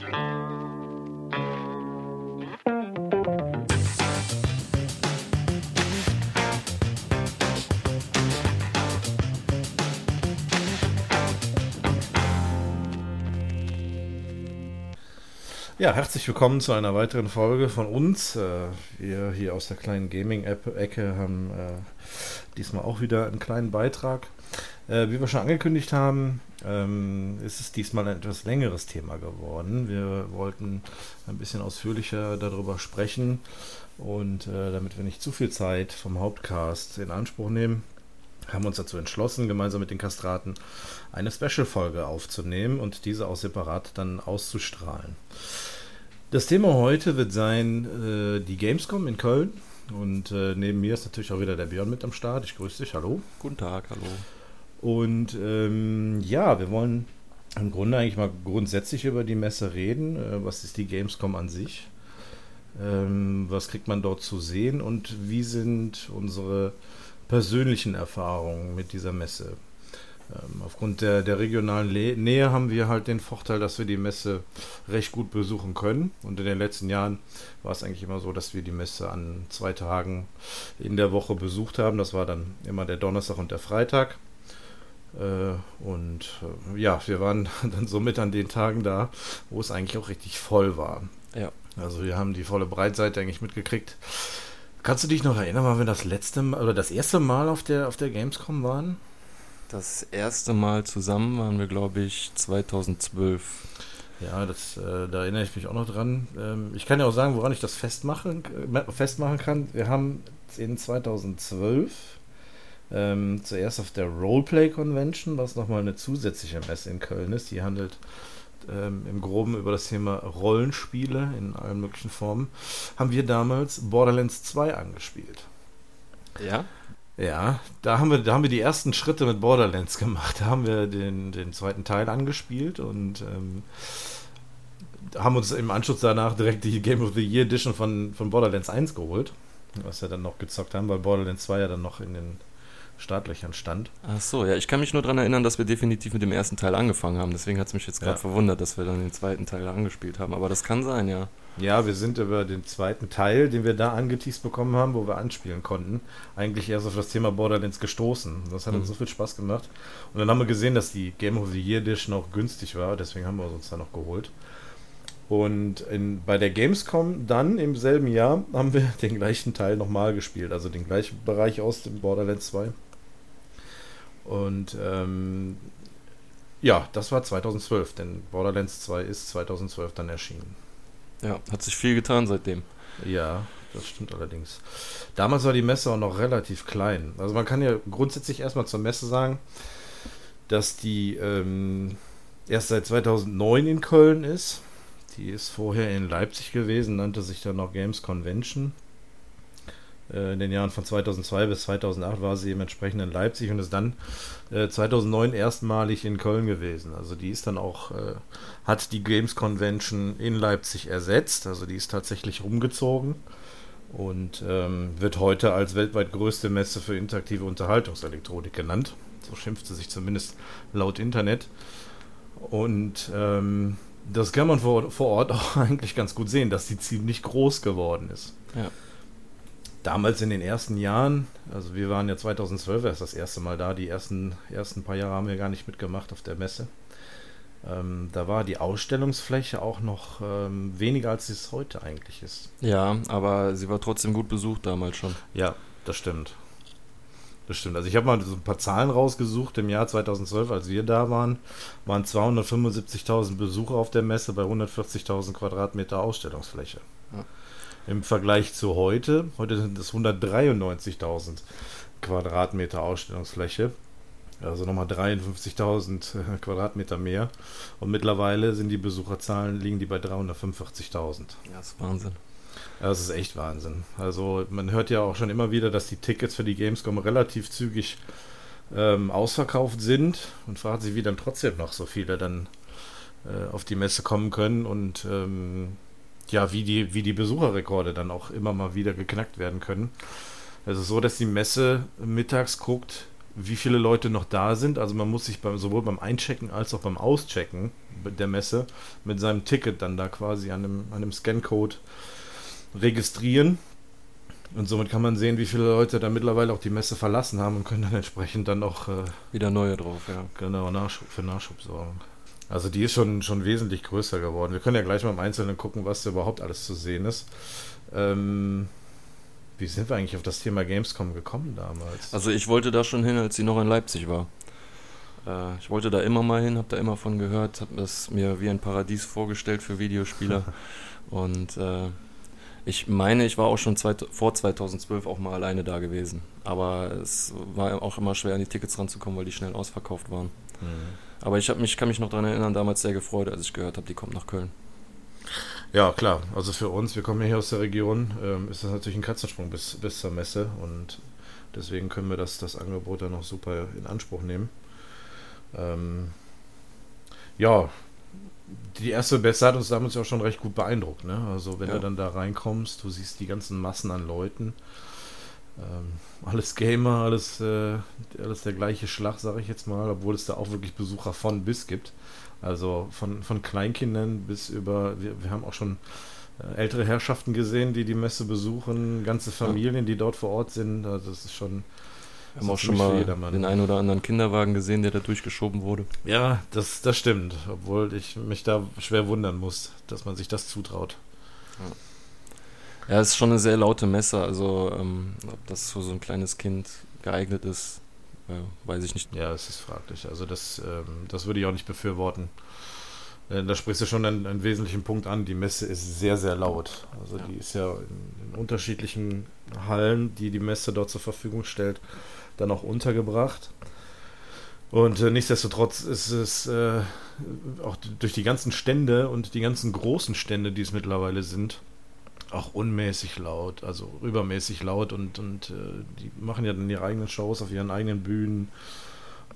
Ja, herzlich willkommen zu einer weiteren Folge von uns. Äh, wir hier aus der kleinen Gaming-Ecke haben äh, diesmal auch wieder einen kleinen Beitrag. Äh, wie wir schon angekündigt haben, ähm, ist es diesmal ein etwas längeres Thema geworden. Wir wollten ein bisschen ausführlicher darüber sprechen und damit wir nicht zu viel Zeit vom Hauptcast in Anspruch nehmen, haben wir uns dazu entschlossen, gemeinsam mit den Kastraten eine Special-Folge aufzunehmen und diese auch separat dann auszustrahlen. Das Thema heute wird sein äh, die Gamescom in Köln. Und äh, neben mir ist natürlich auch wieder der Björn mit am Start. Ich grüße dich. Hallo. Guten Tag, hallo. Und ähm, ja, wir wollen im Grunde eigentlich mal grundsätzlich über die Messe reden. Äh, was ist die Gamescom an sich? Ähm, was kriegt man dort zu sehen? Und wie sind unsere persönlichen Erfahrungen mit dieser Messe? Ähm, aufgrund der, der regionalen Le Nähe haben wir halt den Vorteil, dass wir die Messe recht gut besuchen können. Und in den letzten Jahren war es eigentlich immer so, dass wir die Messe an zwei Tagen in der Woche besucht haben. Das war dann immer der Donnerstag und der Freitag. Äh, und äh, ja, wir waren dann somit an den Tagen da, wo es eigentlich auch richtig voll war. Ja. Also wir haben die volle Breitseite eigentlich mitgekriegt. Kannst du dich noch erinnern, wann wir das letzte Mal oder das erste Mal auf der, auf der Gamescom waren? Das erste Mal zusammen waren wir, glaube ich, 2012. Ja, das, äh, da erinnere ich mich auch noch dran. Ähm, ich kann ja auch sagen, woran ich das festmachen, äh, festmachen kann. Wir haben in 2012 ähm, zuerst auf der Roleplay Convention, was nochmal eine zusätzliche Messe in Köln ist, die handelt ähm, im Groben über das Thema Rollenspiele in allen möglichen Formen, haben wir damals Borderlands 2 angespielt. Ja? Ja, da haben wir, da haben wir die ersten Schritte mit Borderlands gemacht. Da haben wir den, den zweiten Teil angespielt und ähm, haben uns im Anschluss danach direkt die Game of the Year Edition von, von Borderlands 1 geholt. Was wir dann noch gezockt haben, weil Borderlands 2 ja dann noch in den Startlöchern stand. Ach so, ja, ich kann mich nur daran erinnern, dass wir definitiv mit dem ersten Teil angefangen haben. Deswegen hat es mich jetzt gerade ja. verwundert, dass wir dann den zweiten Teil angespielt haben. Aber das kann sein, ja. Ja, wir sind über den zweiten Teil, den wir da angeteased bekommen haben, wo wir anspielen konnten, eigentlich erst auf das Thema Borderlands gestoßen. Das hat mhm. uns so viel Spaß gemacht. Und dann haben wir gesehen, dass die Game of the Year Edition auch günstig war, deswegen haben wir uns da noch geholt. Und in, bei der Gamescom dann im selben Jahr haben wir den gleichen Teil nochmal gespielt, also den gleichen Bereich aus dem Borderlands 2. Und ähm, ja, das war 2012, denn Borderlands 2 ist 2012 dann erschienen. Ja, hat sich viel getan seitdem. Ja, das stimmt allerdings. Damals war die Messe auch noch relativ klein. Also man kann ja grundsätzlich erstmal zur Messe sagen, dass die ähm, erst seit 2009 in Köln ist. Die ist vorher in Leipzig gewesen, nannte sich dann noch Games Convention. Äh, in den Jahren von 2002 bis 2008 war sie entsprechend in Leipzig und ist dann 2009 äh, erstmalig in Köln gewesen. Also die ist dann auch, äh, hat die Games Convention in Leipzig ersetzt. Also die ist tatsächlich rumgezogen und ähm, wird heute als weltweit größte Messe für interaktive Unterhaltungselektronik genannt. So schimpft sie sich zumindest laut Internet. Und ähm, das kann man vor, vor Ort auch eigentlich ganz gut sehen, dass sie ziemlich groß geworden ist. Ja damals in den ersten Jahren, also wir waren ja 2012 erst das erste Mal da, die ersten, ersten paar Jahre haben wir gar nicht mitgemacht auf der Messe. Ähm, da war die Ausstellungsfläche auch noch ähm, weniger, als es heute eigentlich ist. Ja, aber sie war trotzdem gut besucht damals schon. Ja, das stimmt. Das stimmt. Also ich habe mal so ein paar Zahlen rausgesucht. Im Jahr 2012, als wir da waren, waren 275.000 Besucher auf der Messe bei 140.000 Quadratmeter Ausstellungsfläche. Im Vergleich zu heute. Heute sind es 193.000 Quadratmeter Ausstellungsfläche. Also nochmal 53.000 äh, Quadratmeter mehr. Und mittlerweile sind die Besucherzahlen, liegen die bei 345.000. Ja, das ist Wahnsinn. Das ist echt Wahnsinn. Also man hört ja auch schon immer wieder, dass die Tickets für die Gamescom relativ zügig ähm, ausverkauft sind und fragt sich, wie dann trotzdem noch so viele dann äh, auf die Messe kommen können. Und ähm, ja, wie die, wie die Besucherrekorde dann auch immer mal wieder geknackt werden können. Also so, dass die Messe mittags guckt, wie viele Leute noch da sind. Also man muss sich beim, sowohl beim Einchecken als auch beim Auschecken der Messe mit seinem Ticket dann da quasi an einem, an einem Scancode registrieren. Und somit kann man sehen, wie viele Leute da mittlerweile auch die Messe verlassen haben und können dann entsprechend dann auch äh, wieder neue drauf, ja. Genau, Nachschub, für Nachschub sorgen. Also die ist schon, schon wesentlich größer geworden. Wir können ja gleich mal im Einzelnen gucken, was da überhaupt alles zu sehen ist. Ähm, wie sind wir eigentlich auf das Thema Gamescom gekommen damals? Also ich wollte da schon hin, als sie noch in Leipzig war. Äh, ich wollte da immer mal hin, habe da immer von gehört, habe das mir wie ein Paradies vorgestellt für Videospieler. Und äh, ich meine, ich war auch schon zweit, vor 2012 auch mal alleine da gewesen. Aber es war auch immer schwer, an die Tickets ranzukommen, weil die schnell ausverkauft waren. Mhm. Aber ich mich, kann mich noch daran erinnern, damals sehr gefreut, als ich gehört habe, die kommt nach Köln. Ja, klar. Also für uns, wir kommen ja hier aus der Region, ähm, ist das natürlich ein Katzensprung bis, bis zur Messe und deswegen können wir das, das Angebot dann noch super in Anspruch nehmen. Ähm, ja, die erste Beste hat uns damals auch schon recht gut beeindruckt. Ne? Also wenn ja. du dann da reinkommst, du siehst die ganzen Massen an Leuten. Ähm, alles Gamer, alles, äh, alles der gleiche Schlag, sage ich jetzt mal, obwohl es da auch wirklich Besucher von bis gibt. Also von, von Kleinkindern bis über, wir, wir haben auch schon äh, ältere Herrschaften gesehen, die die Messe besuchen, ganze Familien, die dort vor Ort sind. Also das ist schon. Wir haben auch schon mal den einen oder anderen Kinderwagen gesehen, der da durchgeschoben wurde. Ja, das, das stimmt. Obwohl ich mich da schwer wundern muss, dass man sich das zutraut. Ja, ja es ist schon eine sehr laute Messe. Also, ähm, ob das für so ein kleines Kind geeignet ist, äh, weiß ich nicht. Ja, es ist fraglich. Also, das, ähm, das würde ich auch nicht befürworten. Äh, da sprichst du schon einen, einen, wesentlichen Punkt an. Die Messe ist sehr, sehr laut. Also, ja. die ist ja in, in unterschiedlichen Hallen, die die Messe dort zur Verfügung stellt, dann auch untergebracht. Und äh, nichtsdestotrotz ist es äh, auch durch die ganzen Stände und die ganzen großen Stände, die es mittlerweile sind, auch unmäßig laut, also übermäßig laut und, und äh, die machen ja dann ihre eigenen Shows auf ihren eigenen Bühnen.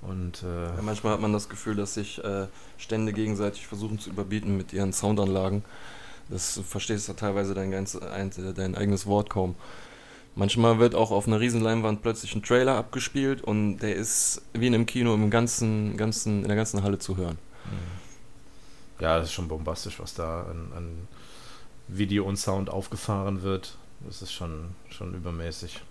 Und, äh, ja, manchmal hat man das Gefühl, dass sich äh, Stände gegenseitig versuchen zu überbieten mit ihren Soundanlagen. Das verstehst du teilweise dein, ganz, dein eigenes Wort kaum. Manchmal wird auch auf einer Riesenleinwand plötzlich ein Trailer abgespielt und der ist wie in einem Kino im ganzen, ganzen, in der ganzen Halle zu hören. Mhm. Ja, das ist schon bombastisch, was da an, an Video und Sound aufgefahren wird. Das ist schon, schon übermäßig.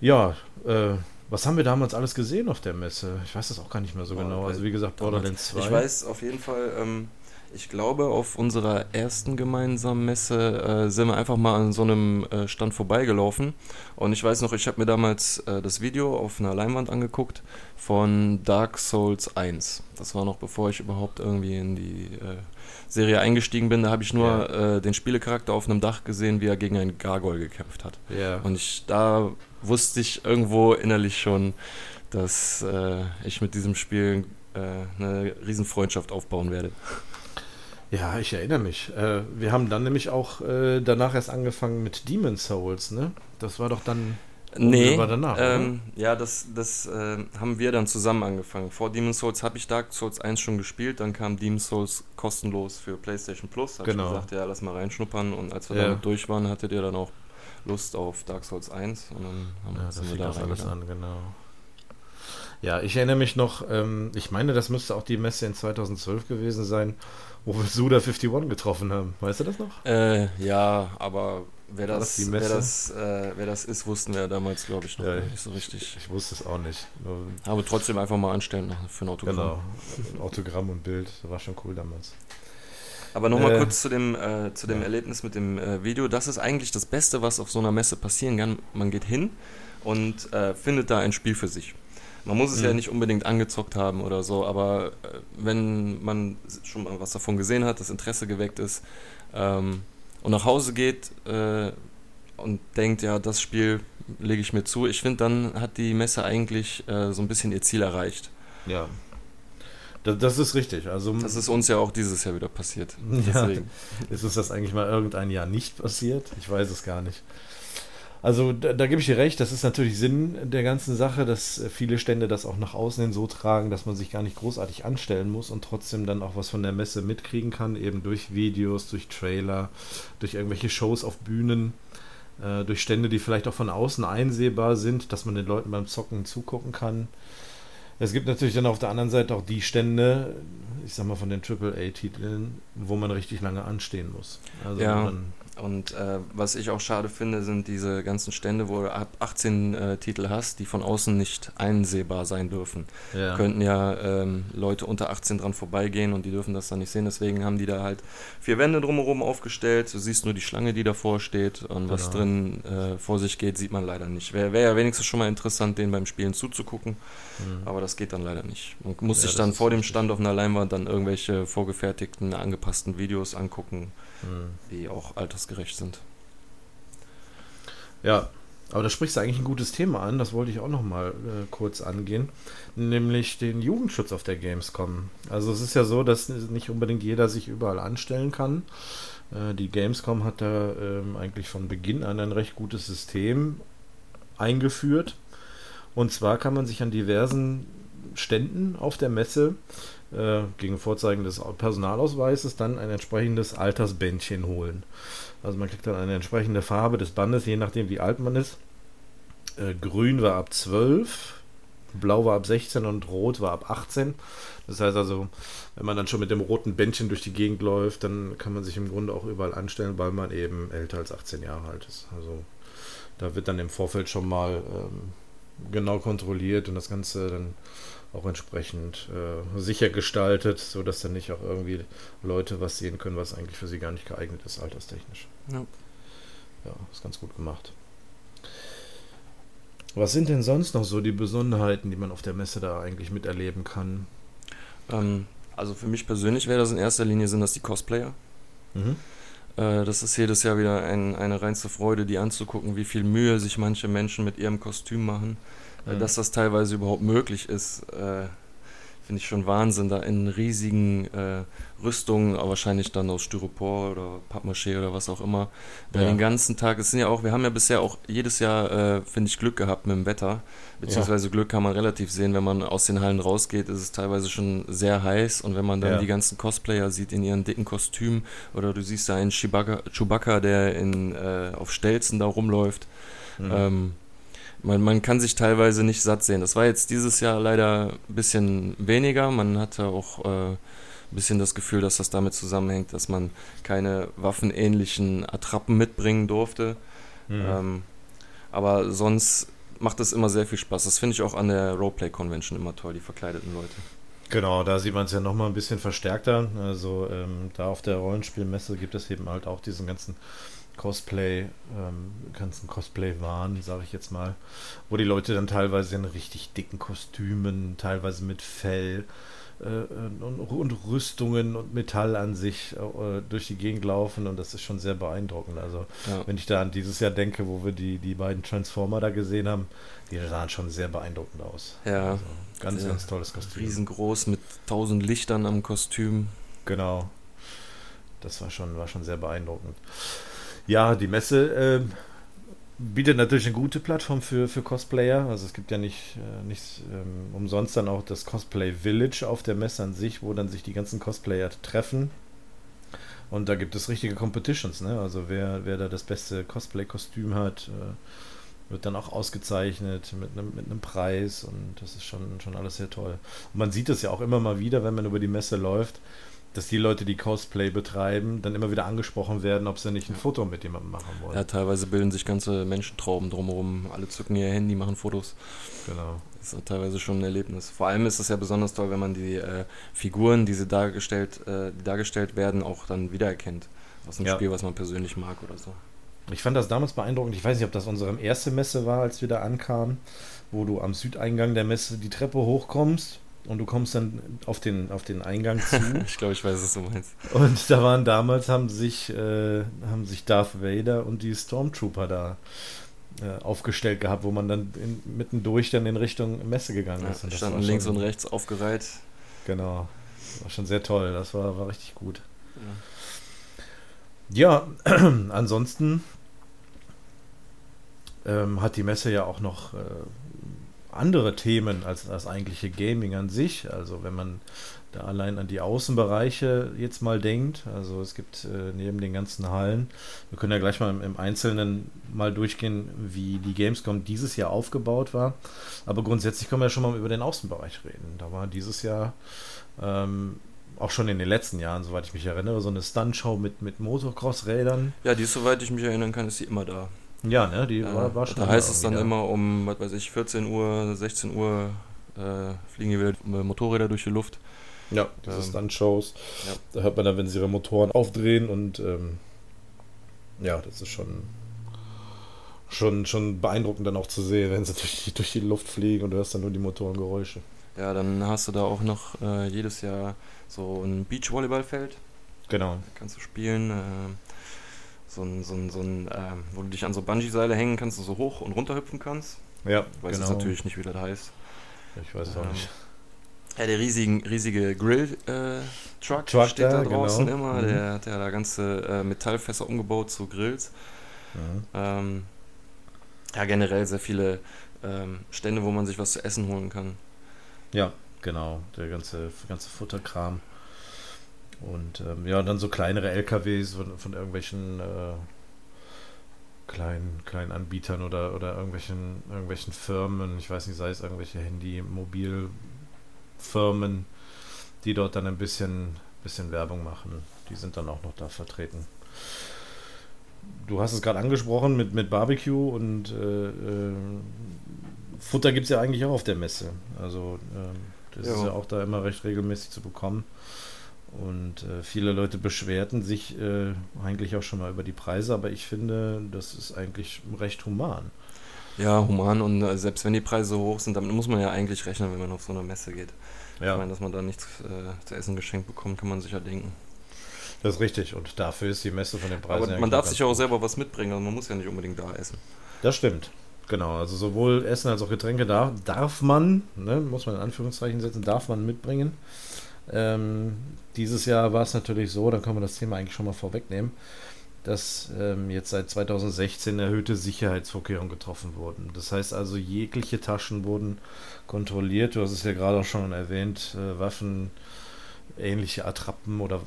Ja, äh, was haben wir damals alles gesehen auf der Messe? Ich weiß das auch gar nicht mehr so oh, genau. Also wie gesagt, Borderlands 2. Ich weiß auf jeden Fall, ähm, ich glaube, auf unserer ersten gemeinsamen Messe äh, sind wir einfach mal an so einem äh, Stand vorbeigelaufen. Und ich weiß noch, ich habe mir damals äh, das Video auf einer Leinwand angeguckt von Dark Souls 1. Das war noch bevor ich überhaupt irgendwie in die äh, Serie eingestiegen bin. Da habe ich nur ja. Äh, den Spielecharakter auf einem Dach gesehen, wie er gegen einen Gargoyle gekämpft hat. Ja. Und ich, da wusste ich irgendwo innerlich schon, dass äh, ich mit diesem Spiel eine Riesenfreundschaft aufbauen werde. Ja, ich erinnere mich. Äh, wir haben dann nämlich auch äh, danach erst angefangen mit Demon Souls, ne? Das war doch dann. Nee, war danach, ähm, ja, das, das äh, haben wir dann zusammen angefangen. Vor Demon Souls habe ich Dark Souls 1 schon gespielt, dann kam Demon Souls kostenlos für PlayStation Plus. Habe genau. ich gesagt, ja, lass mal reinschnuppern. Und als wir ja. damit durch waren, hattet ihr dann auch Lust auf Dark Souls 1 und dann haben ja, wir da alles an, genau. Ja, ich erinnere mich noch, ähm, ich meine, das müsste auch die Messe in 2012 gewesen sein wo wir Suda 51 getroffen haben. Weißt du das noch? Äh, ja, aber wer das, das wer, das, äh, wer das ist, wussten wir damals, glaube ich, noch ja, nicht so richtig. Ich, wusste es auch nicht. Aber trotzdem einfach mal anstellen für ein Autogramm. Genau, ein Autogramm und Bild, das war schon cool damals. Aber nochmal äh, kurz zu dem, äh, zu dem ja. Erlebnis mit dem äh, Video. Das ist eigentlich das Beste, was auf so einer Messe passieren kann. Man geht hin und äh, findet da ein Spiel für sich. Man muss es mhm. ja nicht unbedingt angezockt haben oder so, aber äh, wenn man schon mal was davon gesehen hat, das Interesse geweckt ist ähm, und nach Hause geht äh, und denkt, ja, das Spiel lege ich mir zu, ich finde, dann hat die Messe eigentlich äh, so ein bisschen ihr Ziel erreicht. Ja. Das, das, ist richtig. Also, das ist uns ja auch dieses Jahr wieder passiert. Ja, ist uns das eigentlich mal irgendein Jahr nicht passiert? Ich weiß es gar nicht. Also da, da gebe ich dir recht, das ist natürlich Sinn der ganzen Sache, dass viele Stände das auch nach außen hin so tragen, dass man sich gar nicht großartig anstellen muss und trotzdem dann auch was von der Messe mitkriegen kann, eben durch Videos, durch Trailer, durch irgendwelche Shows auf Bühnen, äh, durch Stände, die vielleicht auch von außen einsehbar sind, dass man den Leuten beim Zocken zugucken kann. Es gibt natürlich dann auf der anderen Seite auch die Stände, ich sag mal von den AAA-Titeln, wo man richtig lange anstehen muss. Also ja. Und äh, was ich auch schade finde, sind diese ganzen Stände, wo du ab 18 äh, Titel hast, die von außen nicht einsehbar sein dürfen. Ja. Könnten ja ähm, Leute unter 18 dran vorbeigehen und die dürfen das dann nicht sehen. Deswegen haben die da halt vier Wände drumherum aufgestellt. Du siehst nur die Schlange, die davor steht und was genau. drin äh, vor sich geht, sieht man leider nicht. Wäre wär ja wenigstens schon mal interessant, denen beim Spielen zuzugucken. Mhm. Aber das geht dann leider nicht. Man muss ja, sich dann vor dem Stand auf einer Leinwand dann irgendwelche vorgefertigten, angepassten Videos angucken mhm. die auch altersgerecht sind. Ja, aber da sprichst du eigentlich ein gutes Thema an, das wollte ich auch noch mal äh, kurz angehen, nämlich den Jugendschutz auf der Gamescom. Also es ist ja so, dass nicht unbedingt jeder sich überall anstellen kann. Äh, die Gamescom hat da äh, eigentlich von Beginn an ein recht gutes System eingeführt. Und zwar kann man sich an diversen Ständen auf der Messe äh, gegen Vorzeigen des Personalausweises dann ein entsprechendes Altersbändchen holen. Also man kriegt dann eine entsprechende Farbe des Bandes, je nachdem wie alt man ist. Äh, grün war ab 12, blau war ab 16 und rot war ab 18. Das heißt also, wenn man dann schon mit dem roten Bändchen durch die Gegend läuft, dann kann man sich im Grunde auch überall anstellen, weil man eben älter als 18 Jahre alt ist. Also da wird dann im Vorfeld schon mal ähm, genau kontrolliert und das Ganze dann auch entsprechend äh, sicher gestaltet, sodass dann nicht auch irgendwie Leute was sehen können, was eigentlich für sie gar nicht geeignet ist, alterstechnisch. Ja. Ja, ist ganz gut gemacht. Was sind denn sonst noch so die Besonderheiten, die man auf der Messe da eigentlich miterleben kann? Ähm, also für mich persönlich wäre das in erster Linie sind das die Cosplayer. Mhm. Äh, das ist jedes Jahr wieder ein, eine reinste Freude, die anzugucken, wie viel Mühe sich manche Menschen mit ihrem Kostüm machen mhm. dass das teilweise überhaupt möglich ist, äh, finde ich schon Wahnsinn, da in riesigen äh, Rüstungen, aber wahrscheinlich dann aus Styropor oder Pappmaché oder was auch immer, ja. den ganzen Tag, es sind ja auch, wir haben ja bisher auch jedes Jahr, äh, finde ich, Glück gehabt mit dem Wetter, beziehungsweise ja. Glück kann man relativ sehen, wenn man aus den Hallen rausgeht, ist es teilweise schon sehr heiß und wenn man dann ja. die ganzen Cosplayer sieht in ihren dicken Kostümen oder du siehst da einen Chewbacca, Chewbacca der in, äh, auf Stelzen da rumläuft, mhm. ähm, man, man kann sich teilweise nicht satt sehen. Das war jetzt dieses Jahr leider ein bisschen weniger. Man hatte auch äh, ein bisschen das Gefühl, dass das damit zusammenhängt, dass man keine waffenähnlichen Attrappen mitbringen durfte. Mhm. Ähm, aber sonst macht es immer sehr viel Spaß. Das finde ich auch an der Roleplay Convention immer toll, die verkleideten Leute. Genau, da sieht man es ja nochmal ein bisschen verstärkter. Also ähm, da auf der Rollenspielmesse gibt es eben halt auch diesen ganzen Cosplay, ähm, ganzen Cosplay-Wahn, sage ich jetzt mal, wo die Leute dann teilweise in richtig dicken Kostümen, teilweise mit Fell äh, und, und, Rüstungen und Metall an sich äh, durch die Gegend laufen und das ist schon sehr beeindruckend. Also ja. wenn ich da an dieses Jahr denke, wo wir die, die beiden Transformer da gesehen haben, die sahen schon sehr beeindruckend aus. Ja. Also ganz, ja. ganz tolles Kostüm. Riesengroß mit tausend Lichtern am Kostüm. Genau. Das war schon, war schon sehr beeindruckend. Ja, die Messe äh, bietet natürlich eine gute Plattform für, für Cosplayer. Also es gibt ja nicht, äh, nicht ähm, umsonst dann auch das Cosplay Village auf der Messe an sich, wo dann sich die ganzen Cosplayer treffen. Und da gibt es richtige Competitions, ne? Also wer, wer da das beste Cosplay-Kostüm hat, äh, wird dann auch ausgezeichnet mit einem, mit Preis und das ist schon, schon alles sehr toll. Und man sieht es ja auch immer mal wieder, wenn man über die Messe läuft, dass die Leute, die Cosplay betreiben, dann immer wieder angesprochen werden, ob sie nicht ein Foto mit jemandem machen wollen. Ja, teilweise bilden sich ganze Menschentrauben drumherum. Alle zücken ihr Handy, machen Fotos. Genau. Das ist teilweise schon ein Erlebnis. Vor allem ist es ja besonders toll, wenn man die äh, Figuren, die sie dargestellt, äh, die dargestellt werden, auch dann wiedererkennt. Aus einem ja. Spiel, was man persönlich mag oder so. Ich fand das damals beeindruckend. Ich weiß nicht, ob das unsere erste Messe war, als wir da ankamen, wo du am Südeingang der Messe die Treppe hochkommst und du kommst dann auf den, auf den Eingang zu. ich glaube, ich weiß, was du meinst. Und da waren damals, haben sich, äh, haben sich Darth Vader und die Stormtrooper da äh, aufgestellt gehabt, wo man dann in, mittendurch dann in Richtung Messe gegangen ist. Ja, und standen links und rechts aufgereiht. Genau. War schon sehr toll. Das war, war richtig gut. Ja, ja ansonsten ähm, hat die Messe ja auch noch äh, andere Themen als das eigentliche Gaming an sich. Also wenn man da allein an die Außenbereiche jetzt mal denkt. Also es gibt äh, neben den ganzen Hallen, wir können ja gleich mal im, Einzelnen mal durchgehen, wie die Gamescom dieses Jahr aufgebaut war. Aber grundsätzlich können wir ja schon mal über den Außenbereich reden. Da war dieses Jahr ähm, auch schon in den letzten Jahren, soweit ich mich erinnere, so eine Stuntshow mit, mit Motocross-Rädern. Ja, die ist, soweit ich mich erinnern kann, ist sie immer da. Ja, ne, die ja, war, war, schon. Da heißt es dann wieder. immer um, was weiß ich, 14 Uhr, 16 Uhr äh, fliegen hier wieder Motorräder durch die Luft. Ja, diese ähm, Stunt-Shows. Ja. Da hört man dann, wenn sie ihre Motoren aufdrehen und ähm, ja, das ist schon, schon, schon beeindruckend dann auch zu sehen, wenn sie durch die, durch die Luft fliegen und du hörst dann nur die Motorengeräusche. Ja, dann hast du da auch noch äh, jedes Jahr so ein Beachvolleyballfeld. Genau. Da kannst du spielen. So ein, so ein, so ein äh, wo du dich an so Bungee-Seile hängen kannst und so hoch und runter hüpfen kannst. Ja, ich weiß genau. jetzt natürlich nicht, wie das heißt. Ich weiß es auch ähm, nicht. Ja, der riesigen, riesige Grill-Truck äh, steht da, da draußen genau. immer. Mhm. Der hat ja da ganze äh, Metallfässer umgebaut zu Grills. Mhm. Ähm, ja, generell sehr viele ähm, Stände, wo man sich was zu essen holen kann. Ja, genau. Der ganze, ganze Futterkram. Und ähm, ja, dann so kleinere LKWs von, von irgendwelchen äh, kleinen, kleinen Anbietern oder, oder irgendwelchen, irgendwelchen Firmen. Ich weiß nicht, sei es irgendwelche Handy, Mobil, Firmen, die dort dann ein bisschen, bisschen Werbung machen. Die sind dann auch noch da vertreten. Du hast es gerade angesprochen mit, mit Barbecue und äh, äh, Futter gibt es ja eigentlich auch auf der Messe. Also äh, das ja. ist ja auch da immer recht regelmäßig zu bekommen. Und äh, viele Leute beschwerten sich äh, eigentlich auch schon mal über die Preise, aber ich finde, das ist eigentlich recht human. Ja, human und äh, selbst wenn die Preise hoch sind, damit muss man ja eigentlich rechnen, wenn man auf so eine Messe geht. Ja. Ich meine, dass man da nichts äh, zu essen geschenkt bekommt, kann man sicher denken. Das ist richtig und dafür ist die Messe von den Preisen. Aber man darf sich auch selber was mitbringen, also man muss ja nicht unbedingt da essen. Das stimmt. Genau, also sowohl Essen als auch Getränke darf, darf man, ne, muss man in Anführungszeichen setzen, darf man mitbringen. Ähm, dieses Jahr war es natürlich so, dann können wir das Thema eigentlich schon mal vorwegnehmen, dass ähm, jetzt seit 2016 erhöhte Sicherheitsvorkehrungen getroffen wurden. Das heißt also, jegliche Taschen wurden kontrolliert. Du hast es ja gerade auch schon erwähnt, äh, Waffen, ähnliche Attrappen oder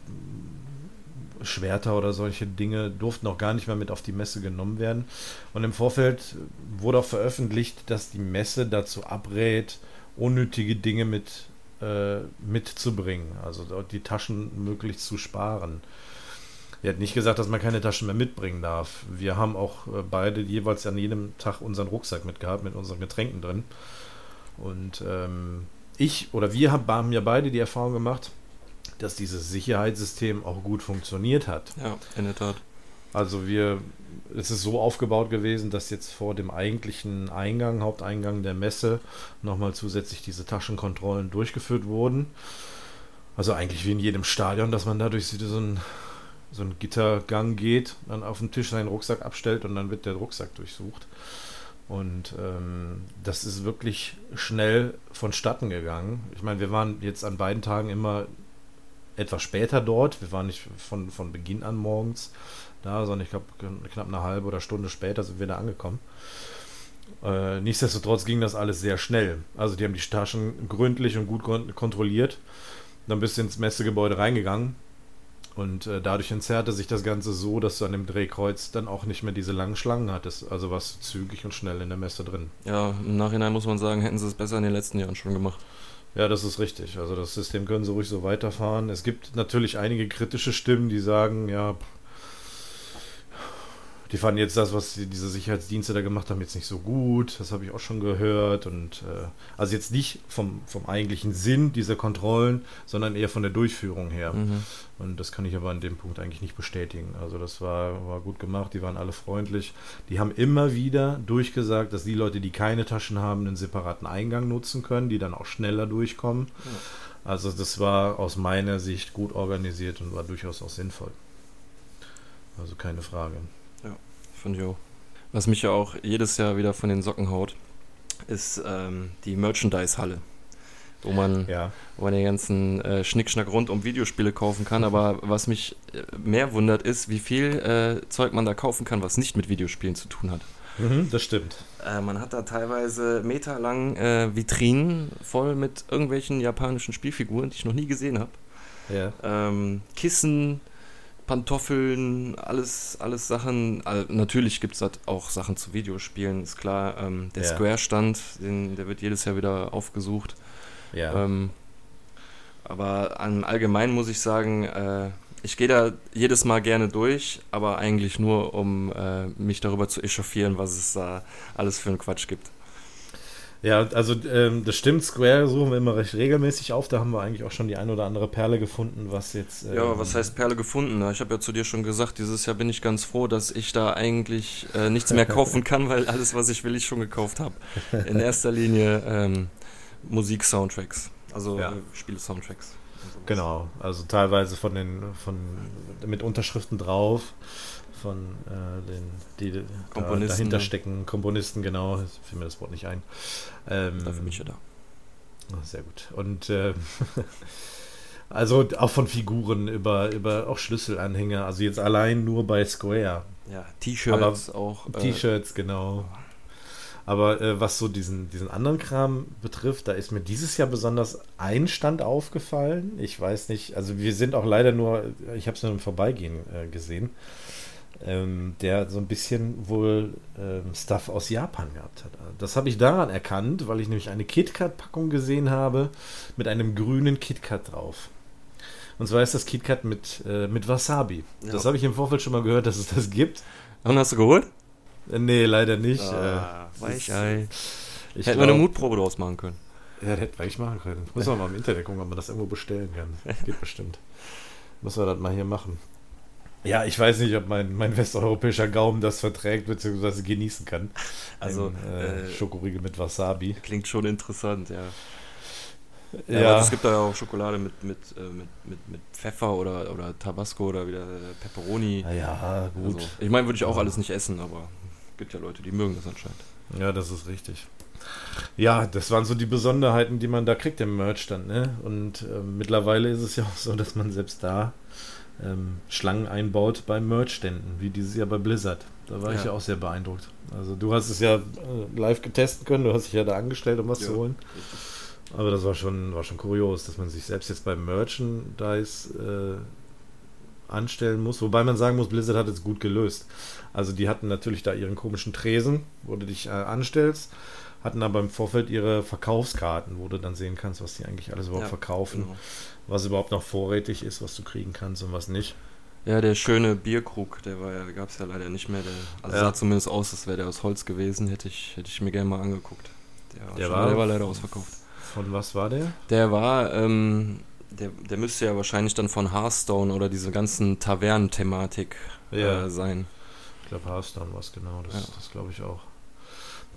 Schwerter oder solche Dinge durften auch gar nicht mehr mit auf die Messe genommen werden. Und im Vorfeld wurde auch veröffentlicht, dass die Messe dazu abrät, unnötige Dinge mit äh, mitzubringen, also die Taschen möglichst zu sparen. Er hat nicht gesagt, dass man keine Taschen mehr mitbringen darf. Wir haben auch äh, beide jeweils an jedem Tag unseren Rucksack mitgehabt mit unseren Getränken drin. Und ähm, ich oder wir haben ja beide die Erfahrung gemacht, dass dieses Sicherheitssystem auch gut funktioniert hat. Ja, in der Tat. Also wir, es ist so aufgebaut gewesen, dass jetzt vor dem eigentlichen Eingang, Haupteingang der Messe, nochmal zusätzlich diese Taschenkontrollen durchgeführt wurden. Also eigentlich wie in jedem Stadion, dass man dadurch so ein so ein Gittergang geht, dann auf dem Tisch seinen Rucksack abstellt und dann wird der Rucksack durchsucht. Und ähm, das ist wirklich schnell vonstatten gegangen. Ich meine, wir waren jetzt an beiden Tagen immer etwas später dort. Wir waren nicht von, von Beginn an morgens da, sondern ich glaube, knapp eine halbe oder Stunde später sind wir da angekommen. Äh, nichtsdestotrotz ging das alles sehr schnell. Also die haben die Taschen gründlich und gut kontrolliert. Dann bist du ins Messegebäude reingegangen und äh, dadurch entzerrte sich das Ganze so, dass du an dem Drehkreuz dann auch nicht mehr diese langen Schlangen hattest. Also warst du zügig und schnell in der Messe drin. Ja, im Nachhinein muss man sagen, hätten sie es besser in den letzten Jahren schon gemacht. Ja, das ist richtig. Also das System können sie ruhig so weiterfahren. Es gibt natürlich einige kritische Stimmen, die sagen, ja, die fanden jetzt das, was die, diese Sicherheitsdienste da gemacht haben, jetzt nicht so gut. Das habe ich auch schon gehört. Und äh, also jetzt nicht vom, vom eigentlichen Sinn dieser Kontrollen, sondern eher von der Durchführung her. Mhm. Und das kann ich aber an dem Punkt eigentlich nicht bestätigen. Also das war, war gut gemacht, die waren alle freundlich. Die haben immer wieder durchgesagt, dass die Leute, die keine Taschen haben, einen separaten Eingang nutzen können, die dann auch schneller durchkommen. Ja. Also das war aus meiner Sicht gut organisiert und war durchaus auch sinnvoll. Also keine Frage. Von Joe. Was mich ja auch jedes Jahr wieder von den Socken haut, ist ähm, die Merchandise-Halle. Wo man, ja. wo man den ganzen äh, Schnickschnack rund um Videospiele kaufen kann. Aber was mich äh, mehr wundert, ist, wie viel äh, Zeug man da kaufen kann, was nicht mit Videospielen zu tun hat. Mhm, das stimmt. Äh, man hat da teilweise meterlang äh, Vitrinen voll mit irgendwelchen japanischen Spielfiguren, die ich noch nie gesehen habe. Ja. Ähm, Kissen, Pantoffeln, alles, alles Sachen. Äh, natürlich gibt es auch Sachen zu Videospielen, ist klar. Ähm, der Ja. Square-Stand, der wird jedes Jahr wieder aufgesucht. Ja. Ähm, aber an allgemein muss ich sagen, äh, ich gehe da jedes Mal gerne durch, aber eigentlich nur, um äh, mich darüber zu echauffieren, was es da alles für einen Quatsch gibt. Ja, also ähm, das stimmt, Square suchen wir immer recht regelmäßig auf. Da haben wir eigentlich auch schon die ein oder andere Perle gefunden, was jetzt. ähm, Ja, was heißt Perle gefunden? Ich habe ja zu dir schon gesagt, dieses Jahr bin ich ganz froh, dass ich da eigentlich äh, nichts mehr kaufen kann, weil alles, was ich will, ich schon gekauft habe. In erster Linie ähm, Musik-Soundtracks, also Ja. äh, Spiele-Soundtracks. Genau, also teilweise von den, von mit Unterschriften drauf, von äh, den, die da Komponisten, dahinter ne? stecken, Komponisten, genau, ich fiel mir das Wort nicht ein. Ähm, Dafür bin ich ja da. Ah, Sehr gut. Und ähm, also auch von Figuren über, über auch Schlüsselanhänger, also jetzt allein nur bei Square. Ja, T-Shirts auch. äh, T-Shirts, genau. Aber äh, was so diesen, diesen anderen Kram betrifft, da ist mir dieses Jahr besonders ein Stand aufgefallen. Ich weiß nicht, also wir sind auch leider nur, ich habe es nur im Vorbeigehen äh, gesehen, ähm, der so ein bisschen wohl ähm, Stuff aus Japan gehabt hat. Das habe ich daran erkannt, weil ich nämlich eine KitKat-Packung gesehen habe mit einem grünen KitKat drauf. Und zwar ist das KitKat mit, äh, mit Wasabi. Ja. Das habe ich im Vorfeld schon mal gehört, dass es das gibt. Und hast du geholt? Äh, Nee, leider nicht. Ah, Äh, Weichei. ich Hätten wir eine glaub- Mutprobe draus machen können. Ja, das hätten wir eigentlich machen können. Muss man mal im Internet gucken, ob man das irgendwo bestellen kann. Geht bestimmt. Muss man das mal hier machen. Ja, ich weiß nicht, ob mein, mein westeuropäischer Gaumen das verträgt bzw. genießen kann. Also, Ein, äh, äh, Schokoriegel mit Wasabi. Klingt schon interessant, ja. Ja, es gibt da ja auch Schokolade mit, mit, äh, mit, mit, mit Pfeffer oder, oder Tabasco oder wieder äh, Pepperoni. Na ja, gut. Also, ich meine, würde ich auch alles nicht essen, aber gibt ja Leute, die mögen das anscheinend. Ja, das ist richtig. Ja, das waren so die Besonderheiten, die man da kriegt im Merchstand. Ne? Und ähm, mittlerweile ist es ja auch so, dass man selbst da ähm, Schlangen einbaut bei Merchständen, wie dieses Jahr bei Blizzard. Da war ich Ja. ja auch sehr beeindruckt. Also du hast es ja äh, live getestet können, du hast dich ja da angestellt, um was Ja. zu holen. Aber das war schon, war schon kurios, dass man sich selbst jetzt beim Merchandise äh, anstellen muss. Wobei man sagen muss, Blizzard hat es gut gelöst. Also die hatten natürlich da ihren komischen Tresen, wo du dich äh, anstellst, hatten aber im Vorfeld ihre Verkaufskarten, wo du dann sehen kannst, was die eigentlich alles überhaupt Ja, verkaufen, Genau. Was überhaupt noch vorrätig ist, was du kriegen kannst und was nicht. Ja, der schöne Bierkrug, der war ja, gab es ja leider nicht mehr. Der, also Ja. sah zumindest aus, als wäre der aus Holz gewesen, hätte ich, hätte ich mir gerne mal angeguckt. Der war, Der schon, war- der war leider ausverkauft. Von was war der? Der war, ähm, der, der müsste ja wahrscheinlich dann von Hearthstone oder diese ganzen Tavernen-Thematik Ja. äh, sein. Ich glaube Hearthstone was genau, das, Ja. das glaube ich auch.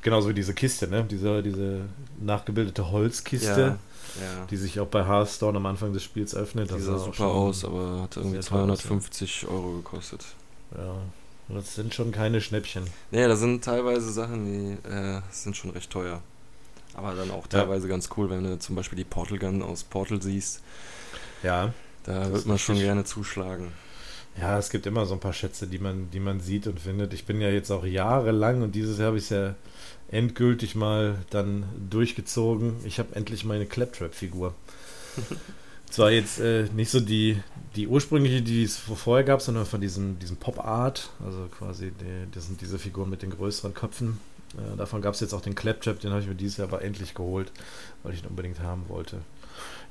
Genauso wie diese Kiste, ne? Diese, diese nachgebildete Holzkiste, ja. Die sich auch bei Hearthstone am Anfang des Spiels öffnet. Die Das sah super aus, aber hat irgendwie sehr toll aus, ja. 250 Euro gekostet. Ja, das sind schon keine Schnäppchen. Nee, da sind teilweise Sachen, die äh, sind schon recht teuer. Aber dann auch Ja. teilweise ganz cool, wenn du zum Beispiel die Portal Gun aus Portal siehst. Ja. Da Das wird man schon gerne zuschlagen. Ja, es gibt immer so ein paar Schätze, die man, die man sieht und findet. Ich bin ja jetzt auch jahrelang und dieses Jahr habe ich es ja endgültig mal dann durchgezogen. Ich habe endlich meine Claptrap-Figur. Zwar jetzt äh, nicht so die, die ursprüngliche, die es vorher gab, sondern von diesem, diesem Pop-Art, also quasi die, das sind diese Figuren mit den größeren Köpfen. Äh, davon gab es jetzt auch den Claptrap, den habe ich mir dieses Jahr aber endlich geholt, weil ich ihn unbedingt haben wollte.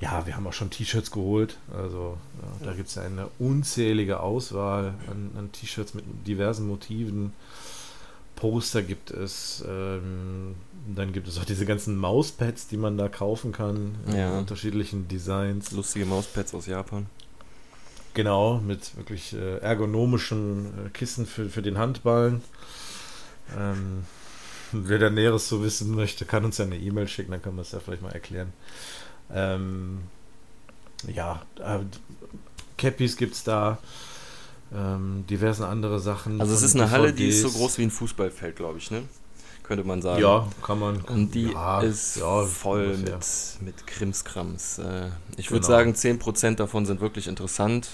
Ja, wir haben auch schon T-Shirts geholt. Also ja, da gibt es eine unzählige Auswahl an, an T-Shirts mit diversen Motiven. Poster gibt es. Ähm, dann gibt es auch diese ganzen Mauspads, die man da kaufen kann. In Ja. unterschiedlichen Designs. Lustige Mauspads aus Japan. Genau, mit wirklich äh, ergonomischen äh, Kissen für, für den Handballen. Ähm, wer da Näheres zu wissen möchte, kann uns ja eine E-Mail schicken, dann können wir es ja vielleicht mal erklären. Ähm, ja, äh, Cappies gibt es da, ähm, diversen andere Sachen. Also es ist eine Halle, die ist so DVDs. groß wie ein Fußballfeld, glaube ich, ne? Könnte man sagen. Ja, kann man. Und die ja, ist ja, voll mit, mit Krimskrams. Äh, ich würde Genau. sagen, 10% davon sind wirklich interessant.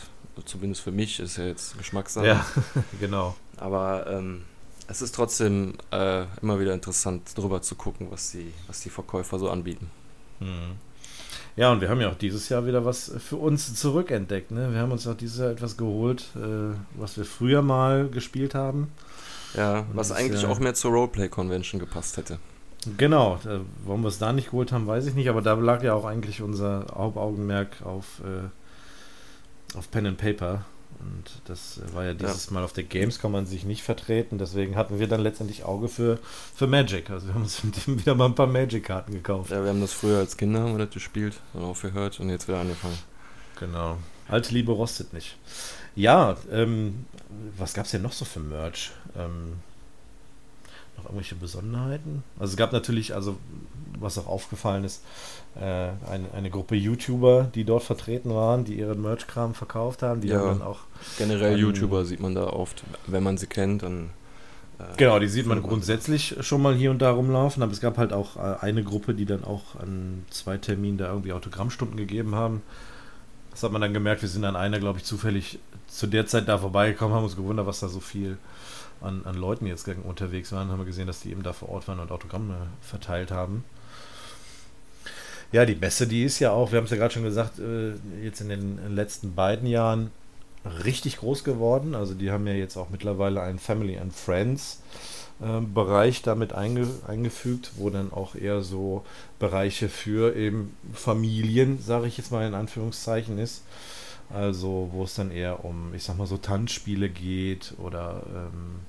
Zumindest für mich, ist ja jetzt Geschmackssache. Ja, genau. Aber ähm, es ist trotzdem äh, immer wieder interessant, drüber zu gucken, was die, was die Verkäufer so anbieten. Mhm. Ja, und wir haben ja auch dieses Jahr wieder was für uns zurückentdeckt. Ne? Wir haben uns auch dieses Jahr etwas geholt, äh, was wir früher mal gespielt haben. Ja, und was eigentlich ja, auch mehr zur Roleplay-Convention gepasst hätte. Genau, da, warum wir es da nicht geholt haben, weiß ich nicht, aber da lag ja auch eigentlich unser Hauptaugenmerk auf, äh, auf Pen and Paper. Und das war ja dieses ja. Mal auf der Gamescom an sich nicht vertreten. Deswegen hatten wir dann letztendlich Auge für, für Magic. Also wir haben uns wieder mal ein paar Magic-Karten gekauft. Ja, wir haben das früher als Kinder haben wir das gespielt, dann aufgehört und jetzt wieder angefangen. Genau. Alte Liebe rostet nicht. Ja, ähm, was gab es denn noch so für Merch? Ähm, noch irgendwelche Besonderheiten? Also es gab natürlich, also was auch aufgefallen ist, äh, eine, eine Gruppe YouTuber, die dort vertreten waren, die ihren Merch-Kram verkauft haben. Die ja, haben dann auch generell ähm, YouTuber sieht man da oft, wenn man sie kennt, dann äh, Genau, die sieht man grundsätzlich schon mal hier und da rumlaufen, aber es gab halt auch äh, eine Gruppe, die dann auch an zwei Terminen da irgendwie Autogrammstunden gegeben haben. Das hat man dann gemerkt, wir sind an einer, glaube ich, zufällig zu der Zeit da vorbeigekommen, haben uns gewundert, was da so viel an, an Leuten jetzt unterwegs waren, haben wir gesehen, dass die eben da vor Ort waren und Autogramme verteilt haben. Ja, die Messe, die ist ja auch, wir haben es ja gerade schon gesagt, äh, jetzt in den letzten beiden Jahren richtig groß geworden. Also die haben ja jetzt auch mittlerweile einen Family and Friends äh, Bereich damit einge eingefügt, wo dann auch eher so Bereiche für eben Familien, sage ich jetzt mal in Anführungszeichen ist. Also wo es dann eher um, ich sag mal so Tanzspiele geht oder ähm,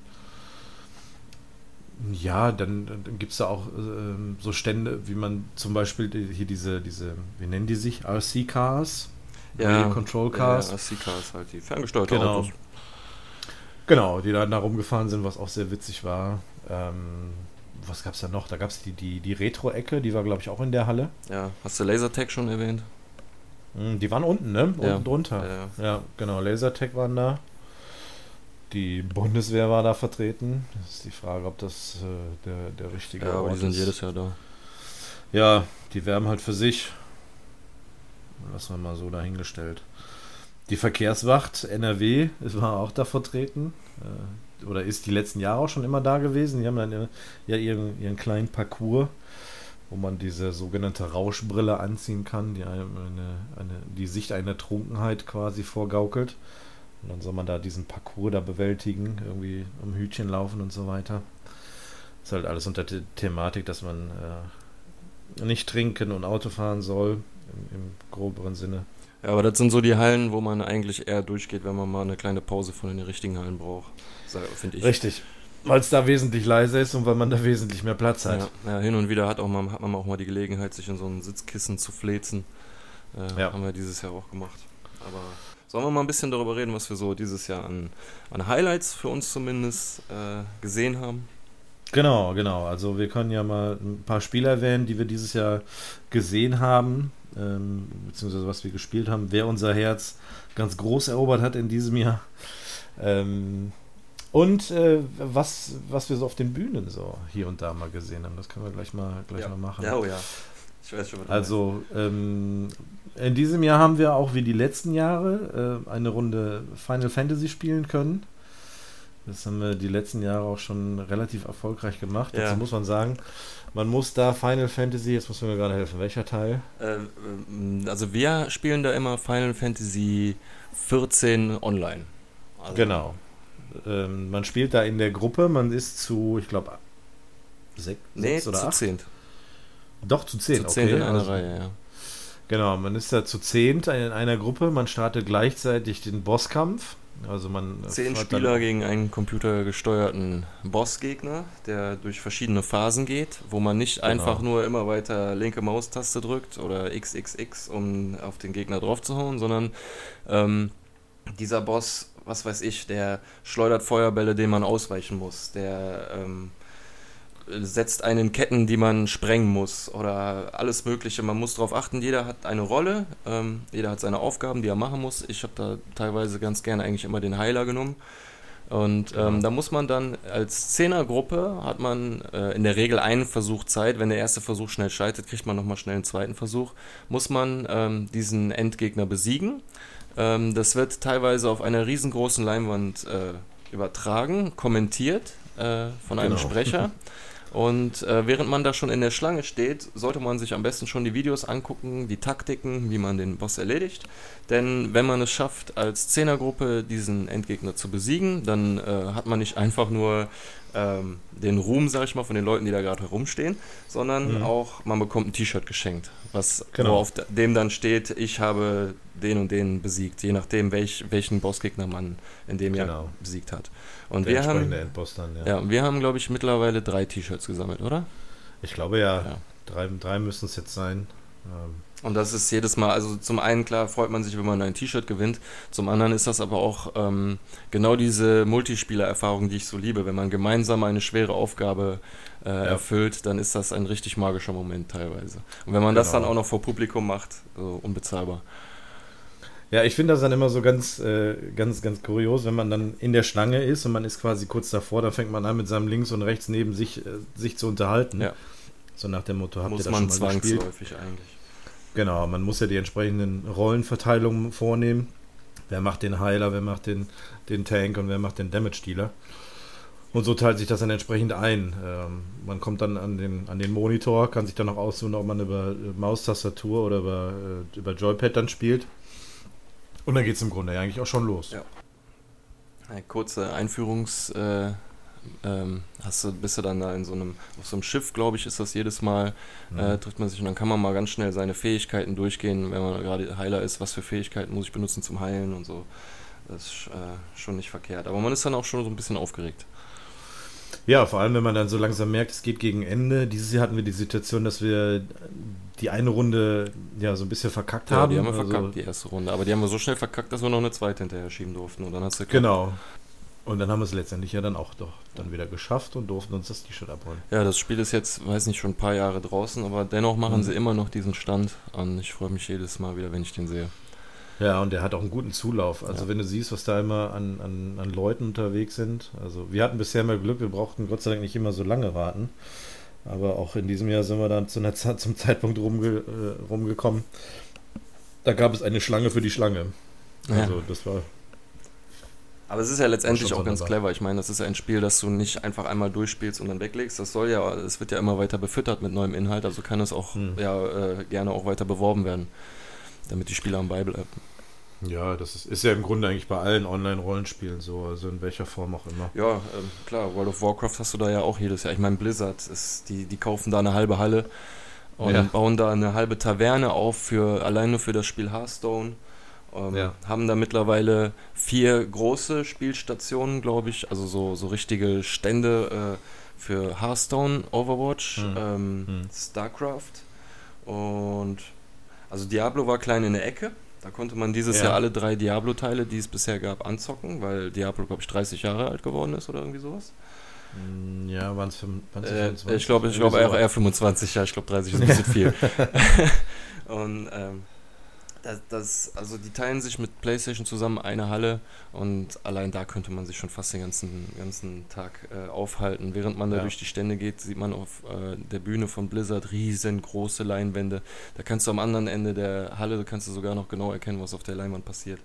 ja, dann, dann gibt es da auch ähm, so Stände, wie man zum Beispiel hier diese, diese, wie nennen die sich? RC-Cars? Ja, Control Cars. Ja, RC-Cars halt, die ferngesteuerte genau. Autos. Genau, die dann da rumgefahren sind, was auch sehr witzig war. Ähm, was gab es da noch? Da gab es die, die, die Retro-Ecke, die war, glaube ich, auch in der Halle. Ja, hast du Lasertech schon erwähnt? Hm, die waren unten, ne? Unten ja. drunter. Ja, ja. genau. Lasertech waren da. Die Bundeswehr war da vertreten. Das ist die Frage, ob das äh, der, der richtige ja, aber die sind ist. jedes Jahr da. Ja, die werben halt für sich. Lassen wir mal so dahingestellt. Die Verkehrswacht NRW war auch da vertreten. Äh, oder ist die letzten Jahre auch schon immer da gewesen. Die haben dann ja ihren, ihren kleinen Parcours, wo man diese sogenannte Rauschbrille anziehen kann, die eine, eine, die Sicht einer Trunkenheit quasi vorgaukelt. Und dann soll man da diesen Parcours da bewältigen, irgendwie um Hütchen laufen und so weiter. Das ist halt alles unter der Thematik, dass man äh, nicht trinken und Auto fahren soll, im, im groberen Sinne. Ja, aber das sind so die Hallen, wo man eigentlich eher durchgeht, wenn man mal eine kleine Pause von den richtigen Hallen braucht, finde ich. Richtig. Weil es da wesentlich leiser ist und weil man da wesentlich mehr Platz hat. Ja, ja, hin und wieder hat, auch mal, hat man auch mal die Gelegenheit, sich in so ein Sitzkissen zu flezen. Äh, ja. Haben wir dieses Jahr auch gemacht. Aber Sollen wir mal ein bisschen darüber reden, was wir so dieses Jahr an, an Highlights für uns zumindest äh, gesehen haben? Genau, genau. Also wir können ja mal ein paar Spiele erwähnen, die wir dieses Jahr gesehen haben, ähm, beziehungsweise was wir gespielt haben, wer unser Herz ganz groß erobert hat in diesem Jahr. Ähm, und äh, was, was wir so auf den Bühnen so hier und da mal gesehen haben. Das können wir gleich mal, gleich ja. mal machen. Ja, oh ja. Ich weiß schon, was Also, ähm, in diesem Jahr haben wir auch wie die letzten Jahre äh, eine Runde Final Fantasy spielen können. Das haben wir die letzten Jahre auch schon relativ erfolgreich gemacht. Ja. Dazu muss man sagen, man muss da Final Fantasy, jetzt muss mir gerade helfen, welcher Teil? Ähm, also wir spielen da immer Final Fantasy 14 online. Also genau. Ähm, man spielt da in der Gruppe, man ist zu, ich glaube, sechs, nee, sechs oder zu acht. Zehnt. Doch, zu zehn. Zu zehn okay. in einer also, Reihe, ja. Genau, man ist da zu zehnt in einer Gruppe, man startet gleichzeitig den Bosskampf. Also man Zehn Spieler gegen einen computergesteuerten Bossgegner, der durch verschiedene Phasen geht, wo man nicht genau. einfach nur immer weiter linke Maustaste drückt oder XXX, um auf den Gegner draufzuhauen, sondern ähm, dieser Boss, was weiß ich, der schleudert Feuerbälle, denen man ausweichen muss, der ähm, setzt einen Ketten, die man sprengen muss oder alles Mögliche. Man muss darauf achten, jeder hat eine Rolle, ähm, jeder hat seine Aufgaben, die er machen muss. Ich habe da teilweise ganz gerne eigentlich immer den Heiler genommen. Und ähm, da muss man dann als Zehnergruppe hat man äh, in der Regel einen Versuch Zeit. Wenn der erste Versuch schnell scheitert, kriegt man nochmal schnell einen zweiten Versuch. Muss man ähm, diesen Endgegner besiegen. Ähm, das wird teilweise auf einer riesengroßen Leinwand äh, übertragen, kommentiert äh, von einem genau. Sprecher. Und äh, während man da schon in der Schlange steht, sollte man sich am besten schon die Videos angucken, die Taktiken, wie man den Boss erledigt. Denn wenn man es schafft, als Zehnergruppe diesen Endgegner zu besiegen, dann äh, hat man nicht einfach nur ähm, den Ruhm, sag ich mal, von den Leuten, die da gerade herumstehen, sondern mhm. auch man bekommt ein T-Shirt geschenkt, was genau. auf dem dann steht, ich habe den und den besiegt, je nachdem, welch, welchen Bossgegner man in dem genau. Jahr besiegt hat. Und wir haben, dann, ja. ja, wir haben, glaube ich, mittlerweile drei T-Shirts gesammelt, oder? Ich glaube ja. ja. Drei, drei müssen es jetzt sein. Ähm, und das ist jedes Mal, also zum einen klar freut man sich, wenn man ein T-Shirt gewinnt, zum anderen ist das aber auch ähm, genau diese Multispieler-Erfahrung, die ich so liebe. Wenn man gemeinsam eine schwere Aufgabe äh, ja. erfüllt, dann ist das ein richtig magischer Moment teilweise. Und wenn man genau. das dann auch noch vor Publikum macht, also unbezahlbar. Ja, ich finde das dann immer so ganz, äh, ganz, ganz kurios, wenn man dann in der Schlange ist und man ist quasi kurz davor, dann fängt man an, mit seinem links und rechts neben sich, äh, sich zu unterhalten. Ja. So nach dem Motto, habt Muss ihr das schon mal gespielt? eigentlich. Genau, man muss ja die entsprechenden Rollenverteilungen vornehmen. Wer macht den Heiler, wer macht den, den Tank und wer macht den Damage-Dealer. Und so teilt sich das dann entsprechend ein. Ähm, man kommt dann an den, an den Monitor, kann sich dann auch aussuchen, ob man über Maustastatur oder über, äh, über Joypad dann spielt. Und dann geht es im Grunde ja eigentlich auch schon los. Ja. Eine kurze Einführungs- äh ähm, hast du, bist du dann da in so einem, auf so einem Schiff, glaube ich, ist das jedes Mal, mhm. äh, trifft man sich und dann kann man mal ganz schnell seine Fähigkeiten durchgehen, wenn man gerade Heiler ist, was für Fähigkeiten muss ich benutzen zum Heilen und so. Das ist äh, schon nicht verkehrt. Aber man ist dann auch schon so ein bisschen aufgeregt. Ja, vor allem, wenn man dann so langsam merkt, es geht gegen Ende. Dieses Jahr hatten wir die Situation, dass wir die eine Runde ja so ein bisschen verkackt ja, haben. Die haben wir also verkackt, die erste Runde. Aber die haben wir so schnell verkackt, dass wir noch eine zweite hinterher schieben durften. Und dann hast du Genau. Und dann haben wir es letztendlich ja dann auch doch dann wieder geschafft und durften uns das T-Shirt abholen. Ja, das Spiel ist jetzt, weiß nicht, schon ein paar Jahre draußen, aber dennoch machen mhm. sie immer noch diesen Stand an. Ich freue mich jedes Mal wieder, wenn ich den sehe. Ja, und der hat auch einen guten Zulauf. Also ja. wenn du siehst, was da immer an, an, an Leuten unterwegs sind. Also wir hatten bisher mal Glück, wir brauchten Gott sei Dank nicht immer so lange warten. Aber auch in diesem Jahr sind wir dann zu einer, zum Zeitpunkt rumge, äh, rumgekommen. Da gab es eine Schlange für die Schlange. Also ja. das war aber es ist ja letztendlich auch ganz clever. Ich meine, das ist ja ein Spiel, das du nicht einfach einmal durchspielst und dann weglegst. Das soll ja, es wird ja immer weiter befüttert mit neuem Inhalt, also kann es auch hm. ja, äh, gerne auch weiter beworben werden, damit die Spieler am Ball bleiben. Ja, das ist, ist ja im Grunde eigentlich bei allen Online-Rollenspielen so, also in welcher Form auch immer. Ja, ähm, klar, World of Warcraft hast du da ja auch jedes Jahr. Ich meine, Blizzard, ist, die, die kaufen da eine halbe Halle und ja. bauen da eine halbe Taverne auf für allein nur für das Spiel Hearthstone. Ähm, ja. Haben da mittlerweile vier große Spielstationen, glaube ich, also so, so richtige Stände äh, für Hearthstone, Overwatch, mhm. Ähm, mhm. StarCraft und also Diablo war klein in der Ecke. Da konnte man dieses ja. Jahr alle drei Diablo-Teile, die es bisher gab, anzocken, weil Diablo, glaube ich, 30 Jahre alt geworden ist oder irgendwie sowas. Mm, ja, waren es 25? Äh, ich glaube, ich glaube eher, eher 25, ja, ich glaube 30 ist ein bisschen viel. und ähm, das, das, also die teilen sich mit PlayStation zusammen eine Halle und allein da könnte man sich schon fast den ganzen, ganzen Tag äh, aufhalten. Während man da ja. durch die Stände geht, sieht man auf äh, der Bühne von Blizzard riesengroße Leinwände. Da kannst du am anderen Ende der Halle, kannst du sogar noch genau erkennen, was auf der Leinwand passiert.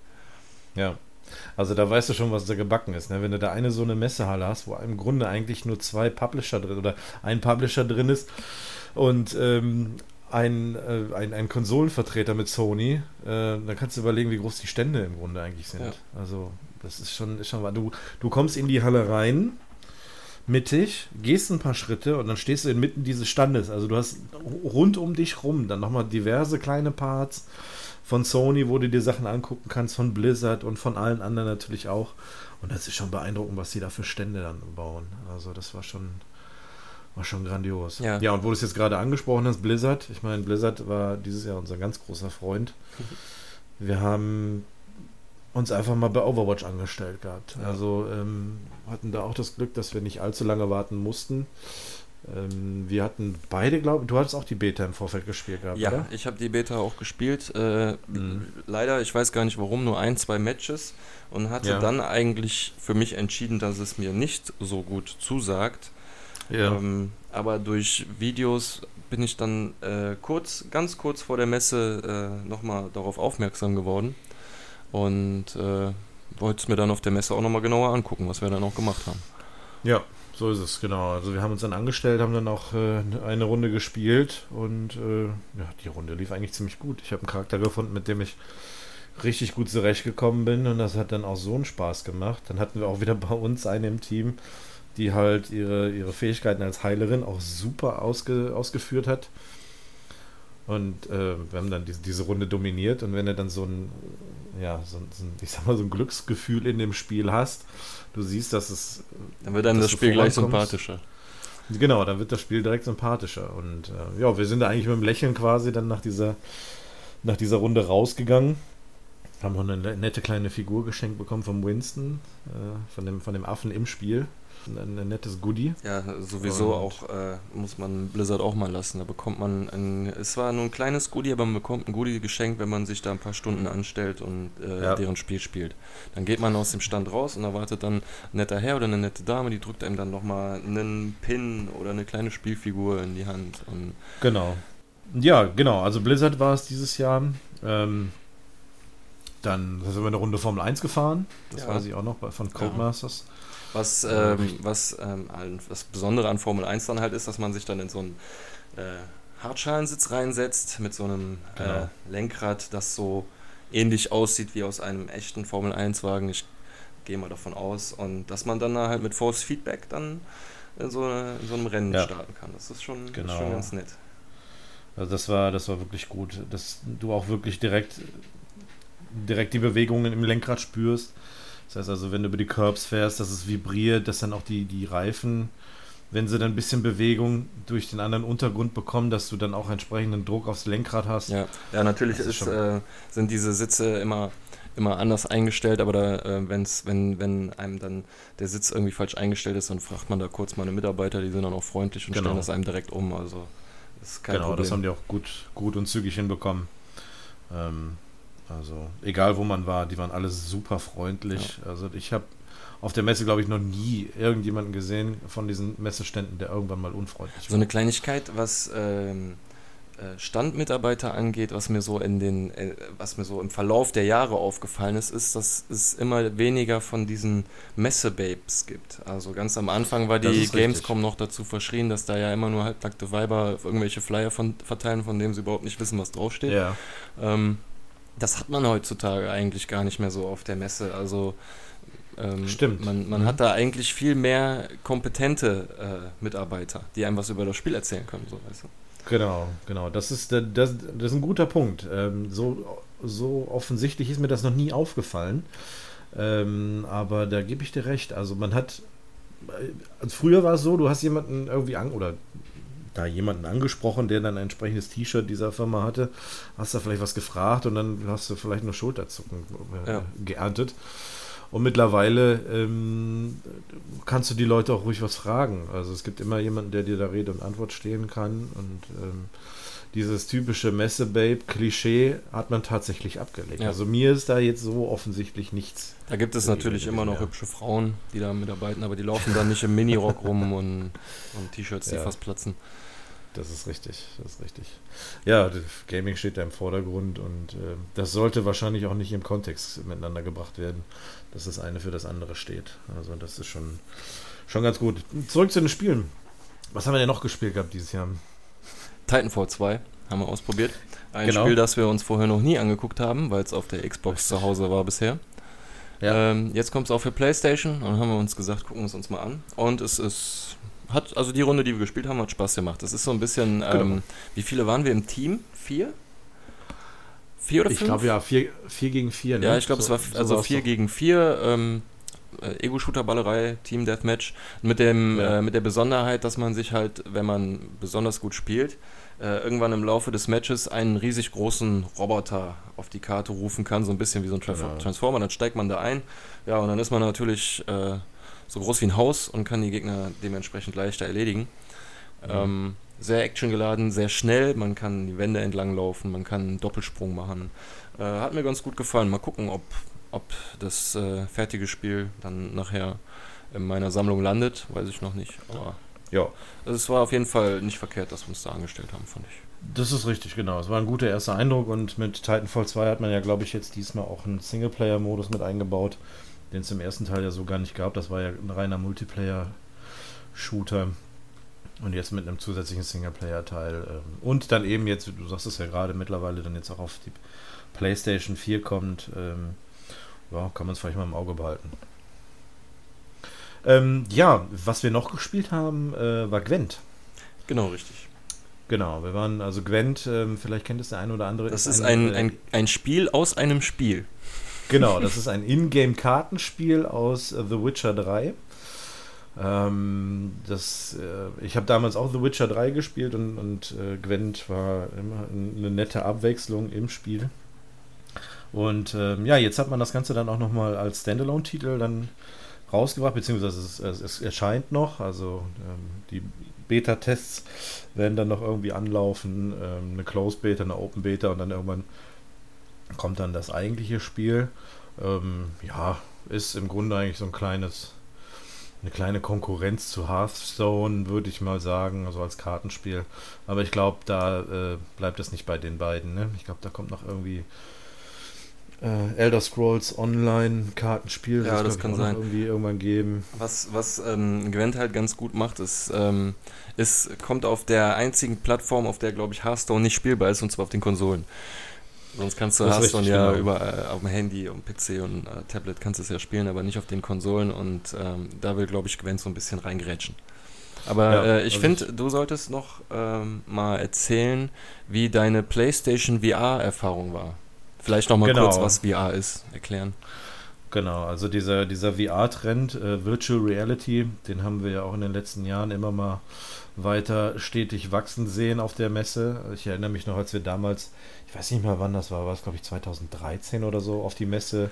Ja, also da weißt du schon, was da gebacken ist. Ne? Wenn du da eine so eine Messehalle hast, wo im Grunde eigentlich nur zwei Publisher drin oder ein Publisher drin ist und ähm, ein, äh, ein, ein Konsolenvertreter mit Sony, äh, dann kannst du überlegen, wie groß die Stände im Grunde eigentlich sind. Ja. Also, das ist schon, ist schon du, du kommst in die Halle rein, mittig, gehst ein paar Schritte und dann stehst du inmitten dieses Standes. Also, du hast rund um dich rum dann nochmal diverse kleine Parts von Sony, wo du dir Sachen angucken kannst, von Blizzard und von allen anderen natürlich auch. Und das ist schon beeindruckend, was die da für Stände dann bauen. Also, das war schon war schon grandios. Ja, ja und wo du es jetzt gerade angesprochen hast, Blizzard. Ich meine, Blizzard war dieses Jahr unser ganz großer Freund. Wir haben uns einfach mal bei Overwatch angestellt gehabt. Ja. Also ähm, hatten da auch das Glück, dass wir nicht allzu lange warten mussten. Ähm, wir hatten beide, glaube ich, du hattest auch die Beta im Vorfeld gespielt gehabt, ja, oder? ich habe die Beta auch gespielt. Äh, mhm. Leider, ich weiß gar nicht warum, nur ein, zwei Matches und hatte ja. dann eigentlich für mich entschieden, dass es mir nicht so gut zusagt. Ja. Ähm, aber durch Videos bin ich dann äh, kurz, ganz kurz vor der Messe äh, nochmal darauf aufmerksam geworden und äh, wollte es mir dann auf der Messe auch nochmal genauer angucken, was wir dann auch gemacht haben. Ja, So ist es, genau. Also wir haben uns dann angestellt, haben dann auch äh, eine Runde gespielt und äh, ja, die Runde lief eigentlich ziemlich gut. Ich habe einen Charakter gefunden, mit dem ich richtig gut zurechtgekommen bin und das hat dann auch so einen Spaß gemacht. Dann hatten wir auch wieder bei uns eine im Team, die halt ihre, ihre Fähigkeiten als Heilerin auch super ausge, ausgeführt hat. Und äh, wir haben dann diese, diese Runde dominiert und wenn du dann so ein, ja, so, so ein, ich sag mal, so ein Glücksgefühl in dem Spiel hast, du siehst, dass es. Dann wird dann das Spiel gleich sympathischer. Genau, dann wird das Spiel direkt sympathischer. Und äh, ja, wir sind da eigentlich mit dem Lächeln quasi dann nach dieser, nach dieser Runde rausgegangen. Haben noch eine nette kleine Figur geschenkt bekommen vom Winston, äh, von, dem, von dem Affen im Spiel ein, ein nettes Goodie. Ja, sowieso und auch, äh, muss man Blizzard auch mal lassen. Da bekommt man ein, es war nur ein kleines Goodie, aber man bekommt ein Goodie geschenkt, wenn man sich da ein paar Stunden anstellt und äh, ja. deren Spiel spielt. Dann geht man aus dem Stand raus und erwartet dann ein netter Herr oder eine nette Dame, die drückt einem dann nochmal einen Pin oder eine kleine Spielfigur in die Hand. Und genau. Ja, genau. Also Blizzard war es dieses Jahr. Ähm, dann sind wir eine Runde Formel 1 gefahren. Das ja. weiß ich auch noch von Codemasters. Ja. Was, ähm, was ähm, das Besondere an Formel 1 dann halt ist, dass man sich dann in so einen äh, Hartschalensitz reinsetzt mit so einem genau. äh, Lenkrad, das so ähnlich aussieht wie aus einem echten Formel 1-Wagen. Ich gehe mal davon aus. Und dass man dann halt mit Force Feedback dann in so, eine, in so einem Rennen ja. starten kann. Das ist schon, genau. schon ganz nett. Also das war, das war wirklich gut, dass du auch wirklich direkt, direkt die Bewegungen im Lenkrad spürst das heißt also, wenn du über die Curbs fährst, dass es vibriert, dass dann auch die, die Reifen, wenn sie dann ein bisschen Bewegung durch den anderen Untergrund bekommen, dass du dann auch entsprechenden Druck aufs Lenkrad hast. Ja, ja natürlich ist, äh, sind diese Sitze immer immer anders eingestellt, aber da, äh, wenn's, wenn, wenn einem dann der Sitz irgendwie falsch eingestellt ist, dann fragt man da kurz mal eine Mitarbeiter, die sind dann auch freundlich und genau. stellen das einem direkt um. Also ist kein genau, Problem. das haben die auch gut, gut und zügig hinbekommen. Ähm, also egal wo man war, die waren alle super freundlich. Ja. Also ich habe auf der Messe, glaube ich, noch nie irgendjemanden gesehen von diesen Messeständen, der irgendwann mal unfreundlich war. So eine Kleinigkeit, was ähm, äh, Standmitarbeiter angeht, was mir so in den, äh, was mir so im Verlauf der Jahre aufgefallen ist, ist, dass es immer weniger von diesen Messebabes gibt. Also ganz am Anfang war die Gamescom richtig. noch dazu verschrien, dass da ja immer nur halbnackte Weiber irgendwelche Flyer von, verteilen, von denen sie überhaupt nicht wissen, was draufsteht. Ja. Ähm, das hat man heutzutage eigentlich gar nicht mehr so auf der Messe. Also ähm, Stimmt. Man, man mhm. hat da eigentlich viel mehr kompetente äh, Mitarbeiter, die einem was über das Spiel erzählen können, so weißt du. Genau, genau. Das ist, das, das ist ein guter Punkt. Ähm, so, so offensichtlich ist mir das noch nie aufgefallen. Ähm, aber da gebe ich dir recht. Also man hat. Also früher war es so, du hast jemanden irgendwie an, oder da jemanden angesprochen, der dann ein entsprechendes T-Shirt dieser Firma hatte, hast du vielleicht was gefragt und dann hast du vielleicht nur Schulterzucken äh, ja. geerntet. Und mittlerweile ähm, kannst du die Leute auch ruhig was fragen. Also es gibt immer jemanden, der dir da Rede und Antwort stehen kann. Und ähm, dieses typische Messe-Babe-Klischee hat man tatsächlich abgelegt. Ja. Also mir ist da jetzt so offensichtlich nichts. Da gibt es natürlich immer noch mehr. hübsche Frauen, die da mitarbeiten, aber die laufen dann nicht im Minirock rum und, und T-Shirts, die ja. fast platzen. Das ist richtig, das ist richtig. Ja, Gaming steht da im Vordergrund und äh, das sollte wahrscheinlich auch nicht im Kontext miteinander gebracht werden, dass das eine für das andere steht. Also das ist schon, schon ganz gut. Zurück zu den Spielen. Was haben wir denn noch gespielt gehabt dieses Jahr? Titanfall 2 haben wir ausprobiert. Ein genau. Spiel, das wir uns vorher noch nie angeguckt haben, weil es auf der Xbox zu Hause war bisher. Ja. Ähm, jetzt kommt es auch für PlayStation und haben wir uns gesagt, gucken wir es uns mal an. Und es ist hat, also die Runde, die wir gespielt haben, hat Spaß gemacht. Das ist so ein bisschen, genau. ähm, wie viele waren wir im Team? Vier? Vier oder fünf? Ich glaube ja, vier, vier gegen vier. Ne? Ja, ich glaube, so, es war also so vier gegen vier. Ähm, äh, Ego-Shooter-Ballerei, Team Deathmatch, mit, dem, ja. äh, mit der Besonderheit, dass man sich halt, wenn man besonders gut spielt, äh, irgendwann im Laufe des Matches einen riesig großen Roboter auf die Karte rufen kann, so ein bisschen wie so ein ja. Transformer, dann steigt man da ein, ja, und dann ist man natürlich äh, so groß wie ein Haus und kann die Gegner dementsprechend leichter erledigen. Mhm. Ähm, sehr actiongeladen, sehr schnell, man kann die Wände entlang laufen, man kann einen Doppelsprung machen. Äh, hat mir ganz gut gefallen. Mal gucken, ob, ob das äh, fertige Spiel dann nachher in meiner Sammlung landet, weiß ich noch nicht. Aber ja. Also es war auf jeden Fall nicht verkehrt, dass wir uns da angestellt haben, fand ich. Das ist richtig, genau. Es war ein guter erster Eindruck und mit Titanfall 2 hat man ja, glaube ich, jetzt diesmal auch einen Singleplayer-Modus mit eingebaut den es im ersten Teil ja so gar nicht gab. Das war ja ein reiner Multiplayer. Shooter. Und jetzt mit einem zusätzlichen Singleplayer-Teil. Ähm, und dann eben jetzt, du sagst es ja gerade, mittlerweile dann jetzt auch auf die PlayStation 4 kommt. Ähm, ja, kann man es vielleicht mal im Auge behalten. Ähm, ja, was wir noch gespielt haben, äh, war Gwent. Genau, richtig. Genau, wir waren, also Gwent, ähm, vielleicht kennt es der eine oder andere. Das ist, ein, ein, ein Spiel aus einem Spiel. Genau, das ist ein Ingame-Kartenspiel aus äh, The Witcher 3. Ähm, das, äh, ich habe damals auch The Witcher 3 gespielt und, und äh, Gwent war immer eine nette Abwechslung im Spiel. Und ähm, ja, jetzt hat man das Ganze dann auch nochmal als Standalone-Titel dann rausgebracht, beziehungsweise es, es, es erscheint noch. Also ähm, die Beta-Tests werden dann noch irgendwie anlaufen. Ähm, eine Closed Beta, eine Open Beta und dann irgendwann kommt dann das eigentliche Spiel. Ähm, ja, ist im Grunde eigentlich so ein kleines, eine kleine Konkurrenz zu Hearthstone, würde ich mal sagen, also als Kartenspiel. Aber ich glaube, da äh, bleibt es nicht bei den beiden. Ne? Ich glaube, da kommt noch irgendwie äh, Elder Scrolls Online Kartenspiel. Ja, das, das kann sein. Irgendwie irgendwann geben. Was, was ähm, Gwent halt ganz gut macht, ist, ähm, ist, kommt auf der einzigen Plattform, auf der, glaube ich, Hearthstone nicht spielbar ist, und zwar auf den Konsolen. Sonst kannst du Hearthstone ja genau. überall auf dem Handy und PC und äh, Tablet kannst du es ja spielen, aber nicht auf den Konsolen und ähm, da will, glaube ich, Gwent so ein bisschen reingerätschen. Aber ja, äh, ich also finde, du solltest noch ähm, mal erzählen, wie deine PlayStation VR-Erfahrung war. Vielleicht noch mal genau. kurz, was VR ist, erklären. Genau, also dieser, dieser VR-Trend, äh, Virtual Reality, den haben wir ja auch in den letzten Jahren immer mal weiter stetig wachsen sehen auf der Messe. Ich erinnere mich noch, als wir damals, ich weiß nicht mal wann das war, war es glaube ich 2013 oder so, auf die Messe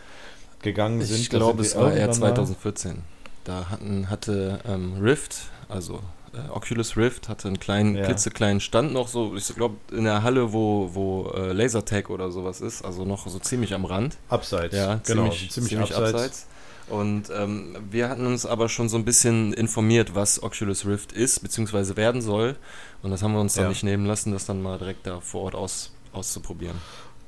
gegangen sind. Ich glaube, es war eher 2014. Da hatten, hatte ähm, Rift, also äh, Oculus Rift hatte einen kleinen, ja. klitzekleinen Stand noch so, ich glaube, in der Halle, wo, wo äh, Lasertag oder sowas ist, also noch so ziemlich am Rand. Abseits. Ja, genau, ziemlich, ziemlich, ziemlich abseits. abseits. Und ähm, wir hatten uns aber schon so ein bisschen informiert, was Oculus Rift ist, beziehungsweise werden soll. Und das haben wir uns dann ja. nicht nehmen lassen, das dann mal direkt da vor Ort aus, auszuprobieren.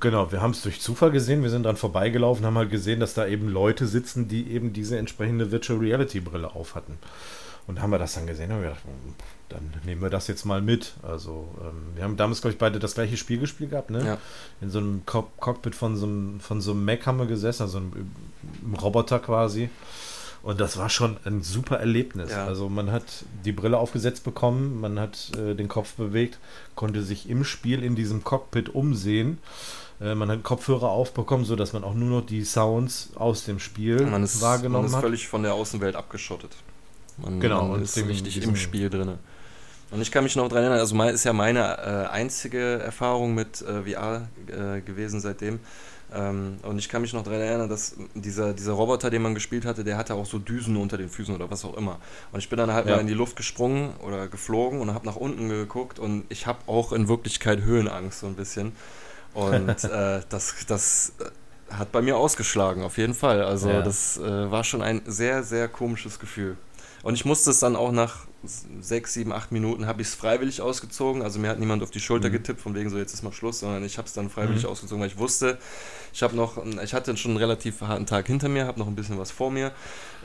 Genau, wir haben es durch Zufall gesehen, wir sind dann vorbeigelaufen, haben halt gesehen, dass da eben Leute sitzen, die eben diese entsprechende Virtual Reality Brille auf hatten. Und haben wir das dann gesehen und wir gedacht, hm, dann nehmen wir das jetzt mal mit. Also, ähm, wir haben damals, glaube ich, beide das gleiche Spiel gespielt gehabt, ne? Ja. In so einem Cock Cockpit von so einem, von so einem Mac haben wir gesessen, also einem, einem Roboter quasi. Und das war schon ein super Erlebnis. Ja. Also man hat die Brille aufgesetzt bekommen, man hat äh, den Kopf bewegt, konnte sich im Spiel in diesem Cockpit umsehen. Äh, man hat Kopfhörer aufbekommen, sodass man auch nur noch die Sounds aus dem Spiel man ist, wahrgenommen hat. Man ist völlig von der Außenwelt abgeschottet. Man, genau, man ist richtig im Spiel drin. Und ich kann mich noch daran erinnern, also ist ja meine äh, einzige Erfahrung mit äh, VR äh, gewesen seitdem. Ähm, und ich kann mich noch daran erinnern, dass dieser, dieser Roboter, den man gespielt hatte, der hatte auch so Düsen unter den Füßen oder was auch immer. Und ich bin dann halt ja. mal in die Luft gesprungen oder geflogen und habe nach unten geguckt und ich habe auch in Wirklichkeit Höhenangst so ein bisschen. Und äh, das, das hat bei mir ausgeschlagen, auf jeden Fall. Also ja. das äh, war schon ein sehr, sehr komisches Gefühl. Und ich musste es dann auch nach sechs, sieben, acht Minuten habe ich es freiwillig ausgezogen. Also mir hat niemand auf die Schulter mhm. getippt, von wegen so jetzt ist mal Schluss, sondern ich habe es dann freiwillig mhm. ausgezogen, weil ich wusste, ich habe noch, ich hatte schon einen relativ harten Tag hinter mir, habe noch ein bisschen was vor mir.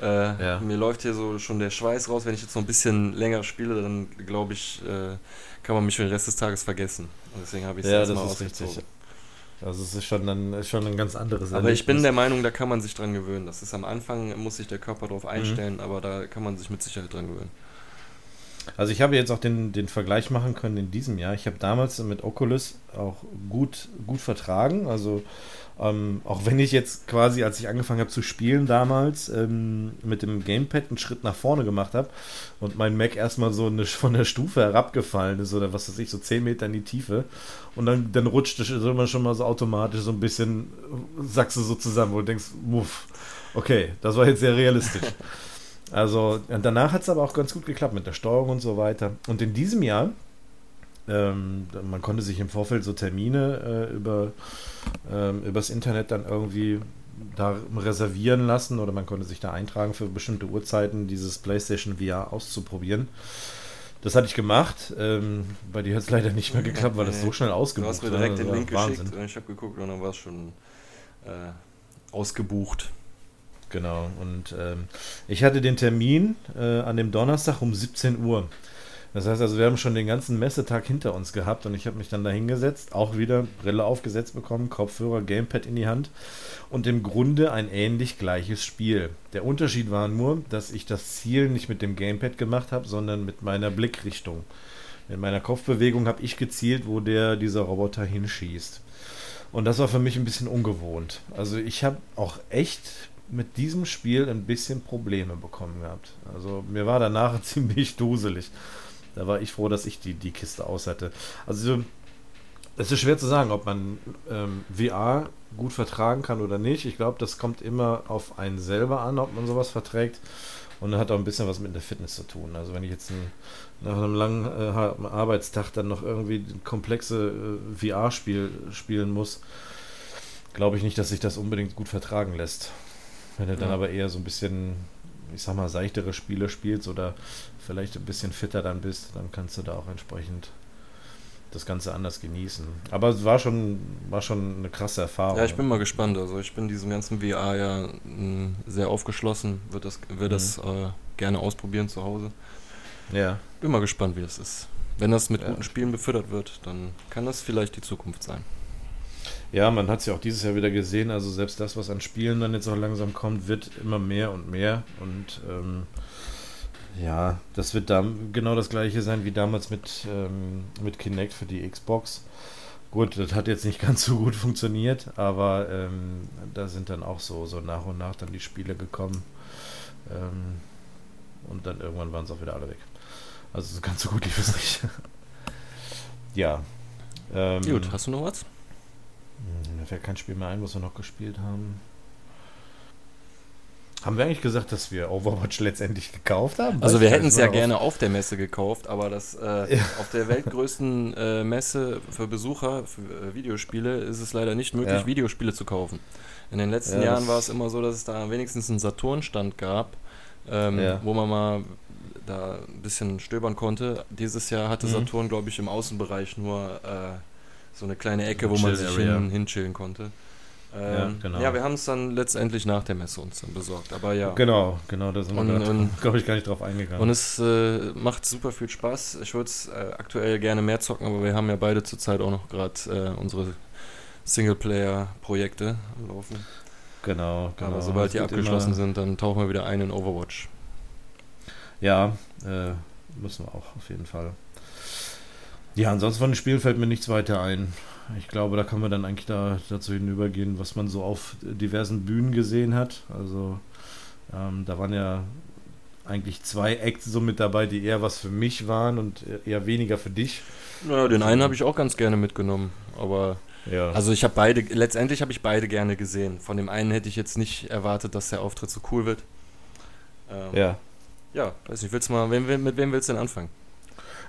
Äh, ja. Mir läuft hier so schon der Schweiß raus. Wenn ich jetzt noch ein bisschen länger spiele, dann glaube ich, äh, kann man mich für den Rest des Tages vergessen. Und deswegen habe ich es ja, erstmal ausgezogen. Richtig. Also es ist schon ein, ist schon ein ganz anderes Aber Erlebnis. ich bin der Meinung, da kann man sich dran gewöhnen. Das ist am Anfang, muss sich der Körper darauf mhm. einstellen, mhm. aber da kann man sich mit Sicherheit dran gewöhnen. Also ich habe jetzt auch den, den Vergleich machen können in diesem Jahr. Ich habe damals mit Oculus auch gut, gut vertragen. Also ähm, auch wenn ich jetzt quasi, als ich angefangen habe zu spielen damals, ähm, mit dem Gamepad einen Schritt nach vorne gemacht habe und mein Mac erstmal so eine, von der Stufe herabgefallen ist oder was weiß ich, so 10 Meter in die Tiefe und dann, dann rutscht es immer schon mal so automatisch so ein bisschen, sagst du so zusammen, wo du denkst, muff, okay, das war jetzt sehr realistisch. Also danach hat es aber auch ganz gut geklappt mit der Steuerung und so weiter. Und in diesem Jahr ähm, man konnte sich im Vorfeld so Termine äh, über ähm, übers Internet dann irgendwie da reservieren lassen oder man konnte sich da eintragen für bestimmte Uhrzeiten dieses PlayStation VR auszuprobieren. Das hatte ich gemacht. Ähm, bei dir hat es leider nicht mehr geklappt, weil das so schnell ausgebucht war. Du hast mir direkt den Link Wahnsinn. geschickt und ich habe geguckt und dann war es schon äh, ausgebucht. Genau. Und ähm, ich hatte den Termin äh, an dem Donnerstag um 17 Uhr. Das heißt also, wir haben schon den ganzen Messetag hinter uns gehabt und ich habe mich dann da hingesetzt, auch wieder Brille aufgesetzt bekommen, Kopfhörer, Gamepad in die Hand und im Grunde ein ähnlich gleiches Spiel. Der Unterschied war nur, dass ich das Ziel nicht mit dem Gamepad gemacht habe, sondern mit meiner Blickrichtung. In meiner Kopfbewegung habe ich gezielt, wo der dieser Roboter hinschießt. Und das war für mich ein bisschen ungewohnt. Also ich habe auch echt mit diesem Spiel ein bisschen Probleme bekommen gehabt. Also mir war danach ziemlich duselig. Da war ich froh, dass ich die, die Kiste aus hatte. Also es ist schwer zu sagen, ob man ähm, VR gut vertragen kann oder nicht. Ich glaube, das kommt immer auf einen selber an, ob man sowas verträgt. Und hat auch ein bisschen was mit der Fitness zu tun. Also wenn ich jetzt ein, nach einem langen äh, Arbeitstag dann noch irgendwie komplexe äh, VR-Spiel spielen muss, glaube ich nicht, dass sich das unbedingt gut vertragen lässt. Wenn du dann aber eher so ein bisschen, ich sag mal, seichtere Spiele spielst oder vielleicht ein bisschen fitter dann bist, dann kannst du da auch entsprechend das Ganze anders genießen. Aber es war schon, war schon eine krasse Erfahrung. Ja, ich bin mal gespannt. Also ich bin diesem ganzen VR ja mh, mm, sehr aufgeschlossen, wird das, wird mhm. das äh, gerne ausprobieren zu Hause. Ja. Bin mal gespannt, wie das ist. Wenn das mit ja. guten Spielen befüttert wird, dann kann das vielleicht die Zukunft sein. Ja, man hat es ja auch dieses Jahr wieder gesehen. Also selbst das, was an Spielen dann jetzt auch langsam kommt, wird immer mehr und mehr. Und ähm, ja, das wird da genau das gleiche sein wie damals mit, ähm, mit Kinect für die Xbox. Gut, das hat jetzt nicht ganz so gut funktioniert, aber ähm, da sind dann auch so, so nach und nach dann die Spiele gekommen. Ähm, und dann irgendwann waren es auch wieder alle weg. Also so ganz so gut lief es nicht. ja. Ähm, gut, hast du noch was? Hm, mir fällt kein Spiel mehr ein, was wir noch gespielt haben. Haben wir eigentlich gesagt, dass wir Overwatch letztendlich gekauft haben? Also wir hätten es ja gerne auf der Messe gekauft, aber das äh, ja. auf der weltgrößten äh, Messe für Besucher für äh, Videospiele ist es leider nicht möglich, ja. Videospiele zu kaufen. In den letzten ja, Jahren war es immer so, dass es da wenigstens einen Saturn-Stand gab, ähm, wo man mal da ein bisschen stöbern konnte. Dieses Jahr hatte mhm. Saturn, glaube ich, im Außenbereich nur äh, so eine kleine Ecke, wo man sich hin, hinchillen konnte. Ähm, ja, genau. ja, wir haben es dann letztendlich nach der Messe uns dann besorgt, aber ja. Genau, genau, da sind wir, glaube ich, gar nicht drauf eingegangen. Und es äh, macht super viel Spaß. Ich würde es äh, aktuell gerne mehr zocken, aber wir haben ja beide zurzeit auch noch gerade äh, unsere Singleplayer-Projekte laufen. Genau, genau. Aber sobald die abgeschlossen sind, dann tauchen wir wieder ein in Overwatch. Ja, äh, müssen wir auch auf jeden Fall. Ja, ansonsten von dem Spiel fällt mir nichts weiter ein. Ich glaube, da kann man dann eigentlich da, dazu hinübergehen, was man so auf diversen Bühnen gesehen hat. Also ähm, da waren ja eigentlich zwei Acts so mit dabei, die eher was für mich waren und eher weniger für dich. Ja, den einen habe ich auch ganz gerne mitgenommen, aber ja. also ich habe beide, letztendlich habe ich beide gerne gesehen. Von dem einen hätte ich jetzt nicht erwartet, dass der Auftritt so cool wird. Ähm, ja. Ja, weiß nicht, willst mal, mit wem willst du denn anfangen?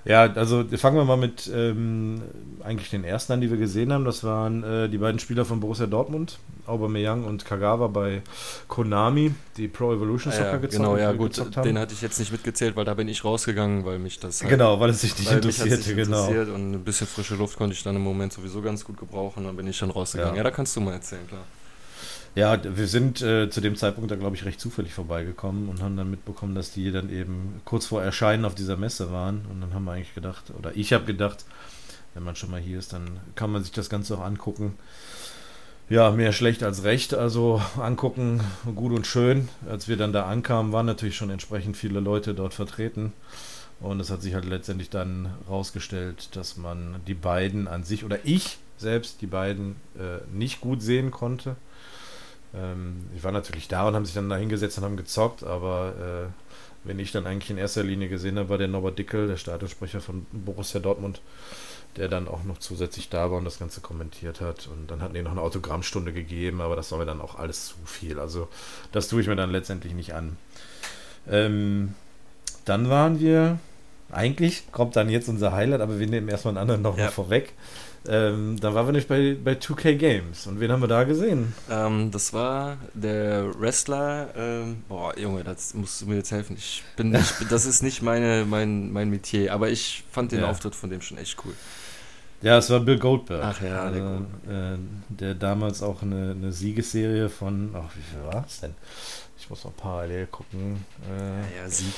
Ja, also fangen wir mal mit ähm, eigentlich den ersten an, die wir gesehen haben. Das waren äh, die beiden Spieler von Borussia Dortmund, Aubameyang und Kagawa bei Konami, die Pro Evolution Soccer ja, ja, gezockt, Genau, ja gut, den hatte ich jetzt nicht mitgezählt, weil da bin ich rausgegangen, weil mich das halt, Genau, weil es sich nicht interessierte, genau. Interessiert und ein bisschen frische Luft konnte ich dann im Moment sowieso ganz gut gebrauchen, dann bin ich dann rausgegangen. Ja, ja da kannst du mal erzählen, klar. Ja, wir sind äh, zu dem Zeitpunkt da, glaube ich, recht zufällig vorbeigekommen und haben dann mitbekommen, dass die dann eben kurz vor Erscheinen auf dieser Messe waren. Und dann haben wir eigentlich gedacht, oder ich habe gedacht, wenn man schon mal hier ist, dann kann man sich das Ganze auch angucken. Ja, mehr schlecht als recht. Also angucken, gut und schön. Als wir dann da ankamen, waren natürlich schon entsprechend viele Leute dort vertreten. Und es hat sich halt letztendlich dann rausgestellt, dass man die beiden an sich oder ich selbst die beiden äh, nicht gut sehen konnte. Ähm, die waren natürlich da und haben sich dann da hingesetzt und haben gezockt, aber äh, wenn ich dann eigentlich in erster Linie gesehen habe, war der Norbert Dickel, der Stadionsprecher von Borussia Dortmund, der dann auch noch zusätzlich da war und das Ganze kommentiert hat. Und dann hatten die noch eine Autogrammstunde gegeben, aber das war mir dann auch alles zu viel. Also das tue ich mir dann letztendlich nicht an. Ähm, dann waren wir, eigentlich kommt dann jetzt unser Highlight, aber wir nehmen erstmal einen anderen noch ja. mal vorweg. Ähm, da waren wir nicht bei, bei 2K Games. Und wen haben wir da gesehen? Ähm, das war der Wrestler. Ähm, boah, Junge, das musst du mir jetzt helfen. Ich bin, ich bin das ist nicht meine, mein, mein Metier, aber ich fand den ja. Auftritt von dem schon echt cool. Ja, es war Bill Goldberg. Ach ja, der, also, äh, der damals auch eine, eine Siegesserie von, ach, wie viel war es denn? Ich muss mal parallel gucken. Äh, ja, ja, Siege.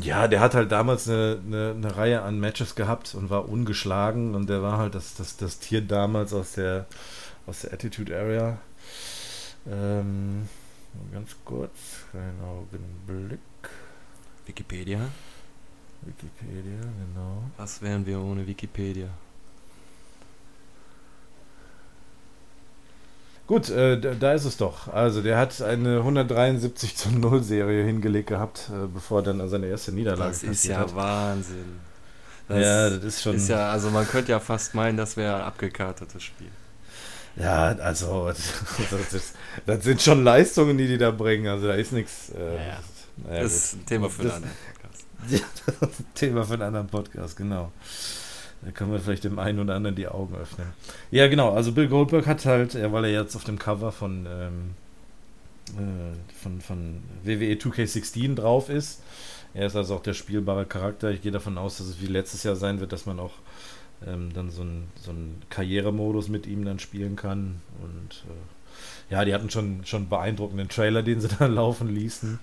Ja, der hat halt damals eine, eine, eine, Reihe an Matches gehabt und war ungeschlagen und der war halt das, das, das Tier damals aus der, aus der Attitude Area. Ähm, ganz kurz, keinen Augenblick. Wikipedia. Wikipedia, genau. Was wären wir ohne Wikipedia? Gut, äh, da ist es doch. Also der hat eine 173 zu 0 Serie hingelegt gehabt, äh, bevor dann seine erste Niederlage Das ist ja hat. Wahnsinn. Das ja, das ist schon. Ist ja, also man könnte ja fast meinen, das wäre ein abgekartetes Spiel. Ja, also das, ist, das, sind schon Leistungen, die die da bringen. Also da ist nichts. Äh, naja, naja, das ist ein Thema für einen anderen Podcast. Ja, das ist ein Thema für einen anderen Podcast, genau. Da können wir vielleicht dem einen oder anderen die Augen öffnen. Ja, genau. Also Bill Goldberg hat halt, ja, weil er jetzt auf dem Cover von, ähm, äh, von, von WWE 2K16 drauf ist. Er ist also auch der spielbare Charakter. Ich gehe davon aus, dass es wie letztes Jahr sein wird, dass man auch ähm, dann so einen so Karrieremodus mit ihm dann spielen kann. Und äh, ja, die hatten schon schon beeindruckenden Trailer, den sie dann laufen ließen.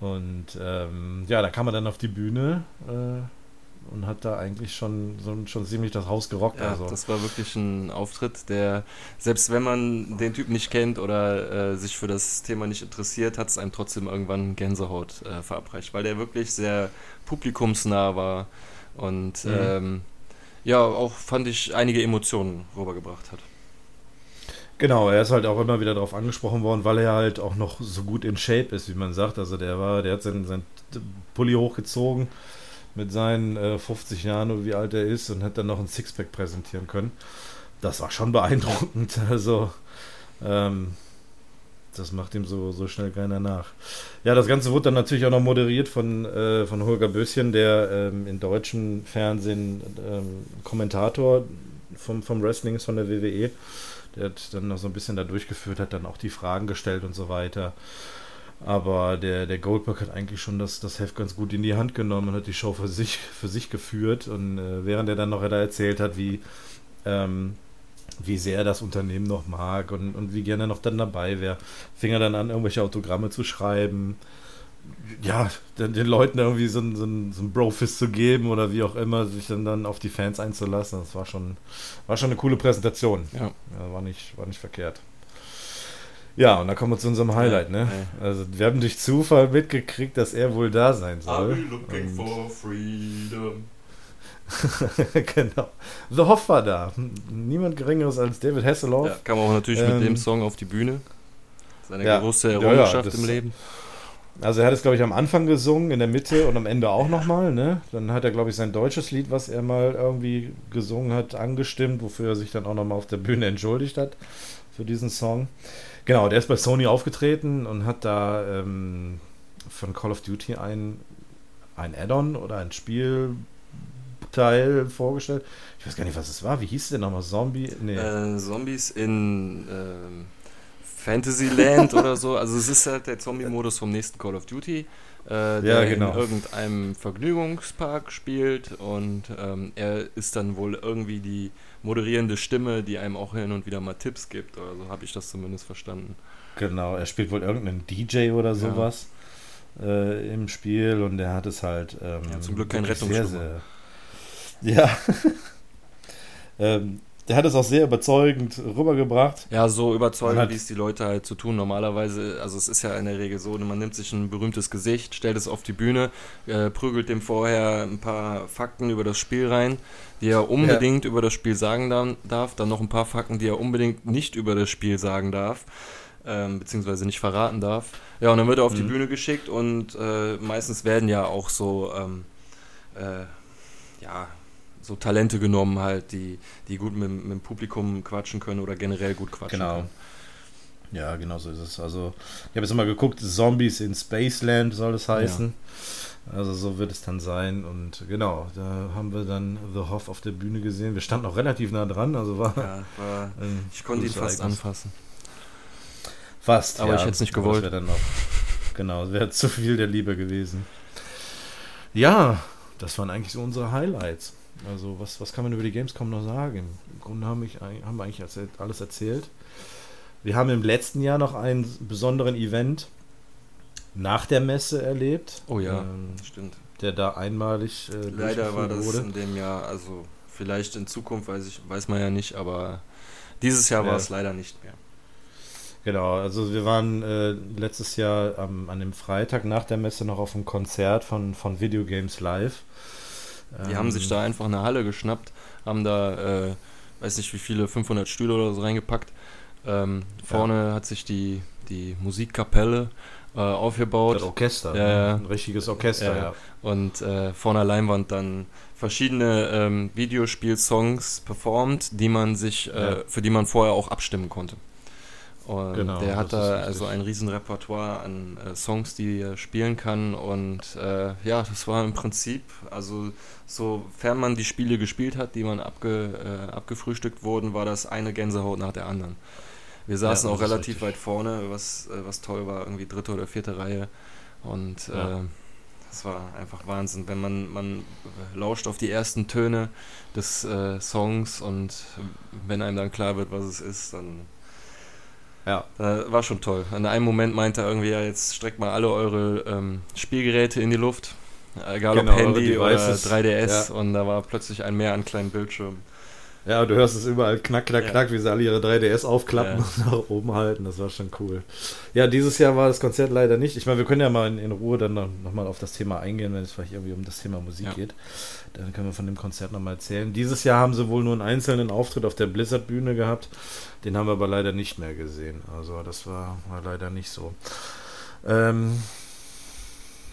Und ähm, ja, da kam er dann auf die Bühne. Äh, und hat da eigentlich schon, so, schon ziemlich das Haus gerockt. Ja, also. das war wirklich ein Auftritt, der, selbst wenn man den Typ nicht kennt oder äh, sich für das Thema nicht interessiert, hat es einem trotzdem irgendwann Gänsehaut äh, verabreicht, weil der wirklich sehr publikumsnah war und mhm. ähm, ja, auch fand ich einige Emotionen rübergebracht hat. Genau, er ist halt auch immer wieder darauf angesprochen worden, weil er halt auch noch so gut in Shape ist, wie man sagt. Also der war, der hat seinen, seinen Pulli hochgezogen mit seinen äh, 50 Jahren oder wie alt er ist und hat dann noch ein Sixpack präsentieren können. Das war schon beeindruckend. Also, ähm, das macht ihm so, so schnell keiner nach. Ja, das Ganze wurde dann natürlich auch noch moderiert von, äh, von Holger Böschen, der ähm, in deutschem Fernsehen ähm, Kommentator vom, vom Wrestling ist, von der WWE. Der hat dann noch so ein bisschen da durchgeführt, hat dann auch die Fragen gestellt und so weiter. Aber der, der Goldberg hat eigentlich schon das, das Heft ganz gut in die Hand genommen und hat die Show für sich, für sich geführt. Und äh, während er dann noch da erzählt hat, wie, ähm, wie sehr er das Unternehmen noch mag und, und wie gerne er noch dann dabei wäre, fing er dann an, irgendwelche Autogramme zu schreiben. Ja, den, den Leuten irgendwie so ein, so ein, so ein Brofist zu geben oder wie auch immer, sich dann, dann auf die Fans einzulassen. Das war schon, war schon eine coole Präsentation. Ja. ja war, nicht, war nicht verkehrt. Ja, und dann kommen wir zu unserem Highlight, ne? Also wir haben durch Zufall mitgekriegt, dass er wohl da sein soll. Are looking und for freedom? genau. The Hoff war da. Niemand geringeres als David Hasselhoff. Ja, kam auch natürlich ähm, mit dem Song auf die Bühne. Seine ja, große Errungenschaft ja, ja, im Leben. Also er hat es, glaube ich, am Anfang gesungen, in der Mitte und am Ende auch nochmal. Ne? Dann hat er, glaube ich, sein deutsches Lied, was er mal irgendwie gesungen hat, angestimmt, wofür er sich dann auch nochmal auf der Bühne entschuldigt hat für diesen Song. Genau, der ist bei Sony aufgetreten und hat da ähm, von Call of Duty ein, ein Add-on oder ein Spielteil vorgestellt. Ich weiß gar nicht, was es war. Wie hieß es denn nochmal? Zombie? Nee. Äh, Zombies in äh, Fantasyland oder so. Also es ist halt der Zombie-Modus vom nächsten Call of Duty. Äh, der ja, genau. in irgendeinem Vergnügungspark spielt und ähm, er ist dann wohl irgendwie die moderierende Stimme, die einem auch hin und wieder mal Tipps gibt. Oder so habe ich das zumindest verstanden. Genau, er spielt wohl irgendeinen DJ oder sowas ja. äh, im Spiel und er hat es halt. Ähm, ja, zum Glück kein Rettungsschwimmer. Ja. ähm, der hat es auch sehr überzeugend rübergebracht. Ja, so überzeugend, wie es die Leute halt zu tun. Normalerweise, also es ist ja in der Regel so, man nimmt sich ein berühmtes Gesicht, stellt es auf die Bühne, äh, prügelt dem vorher ein paar Fakten über das Spiel rein, die er unbedingt ja. über das Spiel sagen darf, dann noch ein paar Fakten, die er unbedingt nicht über das Spiel sagen darf. Ähm, beziehungsweise nicht verraten darf. Ja, und dann wird er auf mhm. die Bühne geschickt und äh, meistens werden ja auch so, ähm, äh, ja, so Talente genommen halt, die, die gut mit, mit dem Publikum quatschen können oder generell gut quatschen genau. können. Ja, genau so ist es. Also, ich habe jetzt mal geguckt, Zombies in Spaceland soll es heißen. Ja. Also so wird es dann sein. Und genau, da haben wir dann The Hoff auf der Bühne gesehen. Wir standen auch relativ nah dran, also war. Ja, war ich konnte ihn fast Ereignis. anfassen. Fast. Aber ja, ich hätte es nicht gewollt. Dann noch, genau, wäre zu viel der Liebe gewesen. Ja, das waren eigentlich so unsere Highlights. Also was, was kann man über die Gamescom noch sagen? Im Grunde haben, ich, haben wir eigentlich alles erzählt. Wir haben im letzten Jahr noch einen besonderen Event nach der Messe erlebt. Oh ja, ähm, stimmt. Der da einmalig äh, Leider war das wurde. in dem Jahr, also vielleicht in Zukunft weiß ich, weiß man ja nicht, aber dieses Jahr ja. war es leider nicht mehr. Genau, also wir waren äh, letztes Jahr am, an dem Freitag nach der Messe noch auf einem Konzert von, von Video Games Live. Die ähm, haben sich da einfach eine Halle geschnappt, haben da, äh, weiß nicht wie viele, 500 Stühle oder so reingepackt. Ähm, vorne ja. hat sich die, die Musikkapelle äh, aufgebaut. Das Orchester, ja, ein richtiges Orchester, ja. Und äh, vor einer Leinwand dann verschiedene ähm, Videospielsongs performt, die man sich, äh, für die man vorher auch abstimmen konnte. Und genau, der hat da also ein riesen Repertoire an äh, Songs, die er spielen kann. Und äh, ja, das war im Prinzip, also sofern man die Spiele gespielt hat, die man abge, äh, abgefrühstückt wurden, war das eine Gänsehaut nach der anderen. Wir saßen ja, auch relativ weit vorne, was, äh, was toll war, irgendwie dritte oder vierte Reihe. Und ja. Äh, das war einfach Wahnsinn, wenn man, man lauscht auf die ersten Töne des äh, Songs und wenn einem dann klar wird, was es ist, dann ja. War schon toll. In einem Moment meinte er irgendwie, ja, jetzt streckt mal alle eure ähm, Spielgeräte in die Luft. Egal genau, ob Handy oder 3DS. Ja. Und da war plötzlich ein Meer an kleinen Bildschirmen. Ja, du hörst es überall knack, knack, ja. knack, wie sie alle ihre 3DS aufklappen ja. und nach oben halten. Das war schon cool. Ja, dieses Jahr war das Konzert leider nicht. Ich meine, wir können ja mal in, in Ruhe dann noch, noch, mal auf das Thema eingehen, wenn es vielleicht irgendwie um das Thema Musik ja. geht. Dann können wir von dem Konzert nochmal erzählen. Dieses Jahr haben sie wohl nur einen einzelnen Auftritt auf der Blizzard-Bühne gehabt. Den haben wir aber leider nicht mehr gesehen. Also das war, war leider nicht so. Ähm,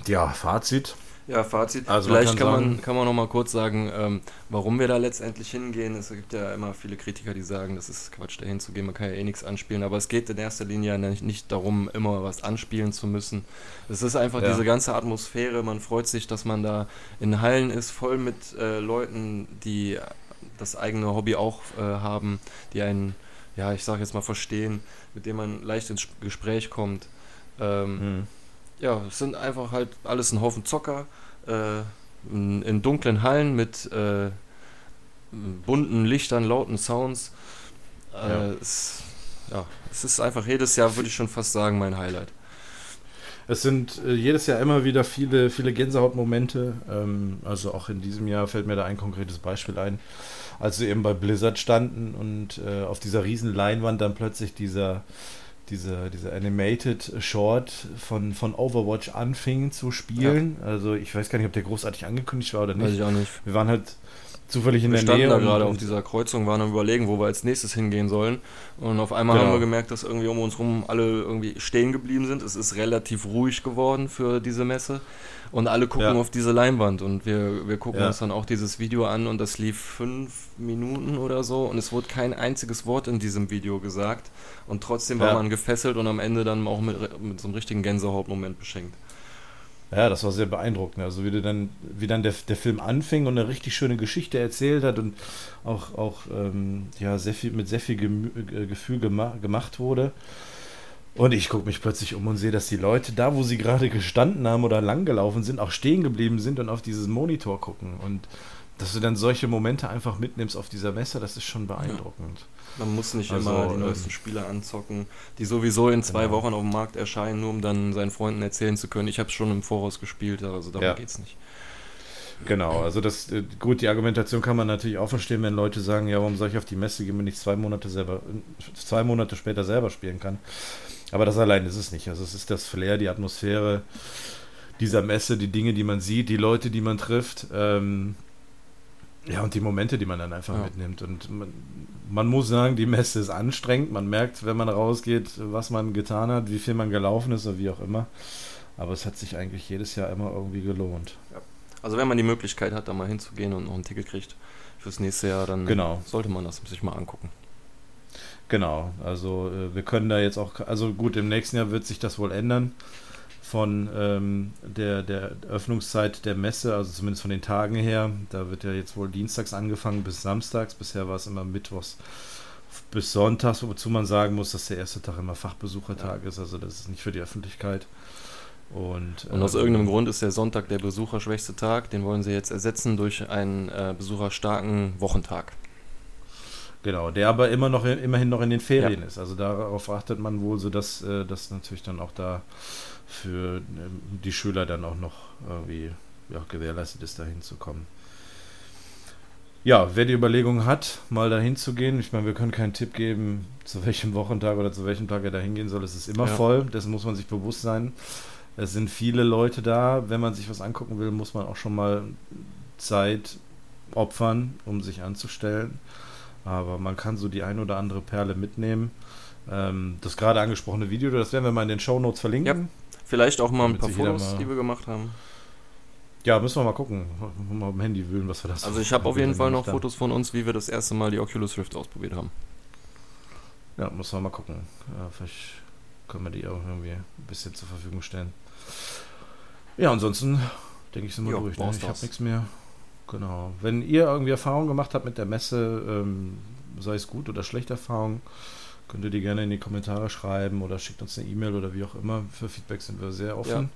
ja, Fazit. Ja, Fazit. Also Vielleicht man kann, kann, man, kann man noch mal kurz sagen, ähm, warum wir da letztendlich hingehen. Es gibt ja immer viele Kritiker, die sagen, das ist Quatsch, da hinzugehen, man kann ja eh nichts anspielen. Aber es geht in erster Linie nicht, nicht darum, immer was anspielen zu müssen. Es ist einfach ja. diese ganze Atmosphäre. Man freut sich, dass man da in Hallen ist, voll mit äh, Leuten, die das eigene Hobby auch äh, haben, die einen, ja, ich sage jetzt mal, verstehen, mit dem man leicht ins Gespräch kommt. Ähm, hm ja, es sind einfach halt alles ein Haufen Zocker in, in, dunklen Hallen mit äh, bunten Lichtern, lauten Sounds. Äh, ja. Es, ja, es ist einfach jedes Jahr, würde ich schon fast sagen, mein Highlight. Es sind äh, jedes Jahr immer wieder viele, viele Gänsehautmomente. Ähm, also auch in diesem Jahr fällt mir da ein konkretes Beispiel ein. Als wir eben bei Blizzard standen und äh, auf dieser riesen Leinwand dann plötzlich dieser diese, diese Animated Short von, von Overwatch anfing zu spielen. Ja. Also ich weiß gar nicht, ob der großartig angekündigt war oder nicht. Weiß ich auch nicht. Wir waren halt zufällig in wir der Nähe. Wir standen da gerade auf dieser Kreuzung, waren am überlegen, wo wir als nächstes hingehen sollen. Und auf einmal genau. haben wir gemerkt, dass irgendwie um uns rum alle irgendwie stehen geblieben sind. Es ist relativ ruhig geworden für diese Messe. Und alle gucken ja. auf diese Leinwand und wir, wir gucken ja. uns dann auch dieses Video an und das lief fünf Minuten oder so und es wurde kein einziges Wort in diesem Video gesagt und trotzdem war man gefesselt und am Ende dann auch mit, mit so einem richtigen Gänsehautmoment beschenkt. Ja, das war sehr beeindruckend. Also wie, dann, wie dann der, der Film anfing und eine richtig schöne Geschichte erzählt hat und auch, auch ähm, ja, sehr viel, mit sehr viel Gemü äh, Gefühl gema gemacht wurde. Und ich gucke mich plötzlich um und sehe, dass die Leute da, wo sie gerade gestanden haben oder langgelaufen sind, auch stehen geblieben sind und auf diesen Monitor gucken. Und dass du dann solche Momente einfach mitnimmst auf dieser Messe, das ist schon beeindruckend. Ja. Man muss nicht also, immer die ähm, neuesten Spiele anzocken, die sowieso in zwei genau. Wochen auf dem Markt erscheinen, nur um dann seinen Freunden erzählen zu können, ich habe es schon im Voraus gespielt, also darum ja. geht es nicht. Genau, also das äh, gut, die Argumentation kann man natürlich auch verstehen, wenn Leute sagen, ja, warum soll ich auf die Messe gehen, wenn ich zwei Monate selber, zwei Monate später selber spielen kann. Aber das allein ist es nicht. Also es ist das Flair, die Atmosphäre dieser Messe, die Dinge, die man sieht, die Leute, die man trifft. Ähm, ja, und die Momente, die man dann einfach ja. mitnimmt. Und man, man, muss sagen, die Messe ist anstrengend. Man merkt, wenn man rausgeht, was man getan hat, wie viel man gelaufen ist oder wie auch immer. Aber es hat sich eigentlich jedes Jahr immer irgendwie gelohnt. Ja. Also wenn man die Möglichkeit hat, da mal hinzugehen und noch ein Ticket kriegt fürs nächste Jahr, dann genau. sollte man das sich mal angucken. Genau, also äh, wir können da jetzt auch, also gut, im nächsten Jahr wird sich das wohl ändern von ähm, der, der Öffnungszeit der Messe, also zumindest von den Tagen her. Da wird ja jetzt wohl dienstags angefangen bis samstags. Bisher war es immer mittwochs bis sonntags, wozu man sagen muss, dass der erste Tag immer Fachbesuchertag ja. ist. Also das ist nicht für die Öffentlichkeit. Und, Und aus ähm, irgendeinem Grund ist der Sonntag der besucherschwächste Tag. Den wollen sie jetzt ersetzen durch einen äh, besucherstarken Wochentag. Genau, der aber immer noch immerhin noch in den Ferien ist. Also darauf achtet man wohl, so dass äh, das natürlich dann auch da für ähm, die Schüler dann auch noch irgendwie ja, gewährleistet ist, da hinzukommen. Ja, wer die Überlegung hat, mal dahin zu gehen, ich meine, wir können keinen Tipp geben, zu welchem Wochentag oder zu welchem Tag er da hingehen soll. Es ist immer Ja. voll, dessen muss man sich bewusst sein. Es sind viele Leute da. Wenn man sich was angucken will, muss man auch schon mal Zeit opfern, um sich anzustellen. Aber man kann so die ein oder andere Perle mitnehmen. Ähm, das gerade angesprochene Video, das werden wir mal in den Shownotes verlinken. Vielleicht auch mal ein paar Fotos, mal- die wir gemacht haben. Ja, müssen wir mal gucken. Mal dem Handy wühlen, was wir das Also ich habe auf jeden Fall noch haben. Fotos von uns, wie wir das erste Mal die Oculus Rift ausprobiert haben. Ja, müssen wir mal gucken. Ja, vielleicht können wir die auch irgendwie ein bisschen zur Verfügung stellen. Ja, ansonsten denke ich, sind wir Jo, durch. Ne? Ich habe nichts mehr. Genau. Wenn ihr irgendwie Erfahrungen gemacht habt mit der Messe, ähm, sei es gut oder schlechte Erfahrungen, könnt ihr die gerne in die Kommentare schreiben oder schickt uns eine E-Mail oder wie auch immer. Für Feedback sind wir sehr offen.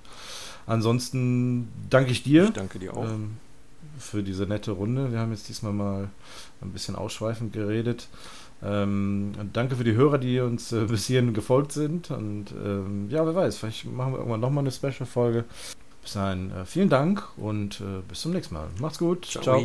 Ansonsten danke ich dir Ich danke dir auch. ähm, für diese nette Runde. Wir haben jetzt diesmal mal ein bisschen ausschweifend geredet. Ähm, danke für die Hörer, die uns äh, bis hierhin gefolgt sind. Und ähm, ja, wer weiß, vielleicht machen wir irgendwann nochmal eine Special-Folge. Bis dahin, äh, vielen Dank und äh, bis zum nächsten Mal. Macht's gut. Ciao. Ciao.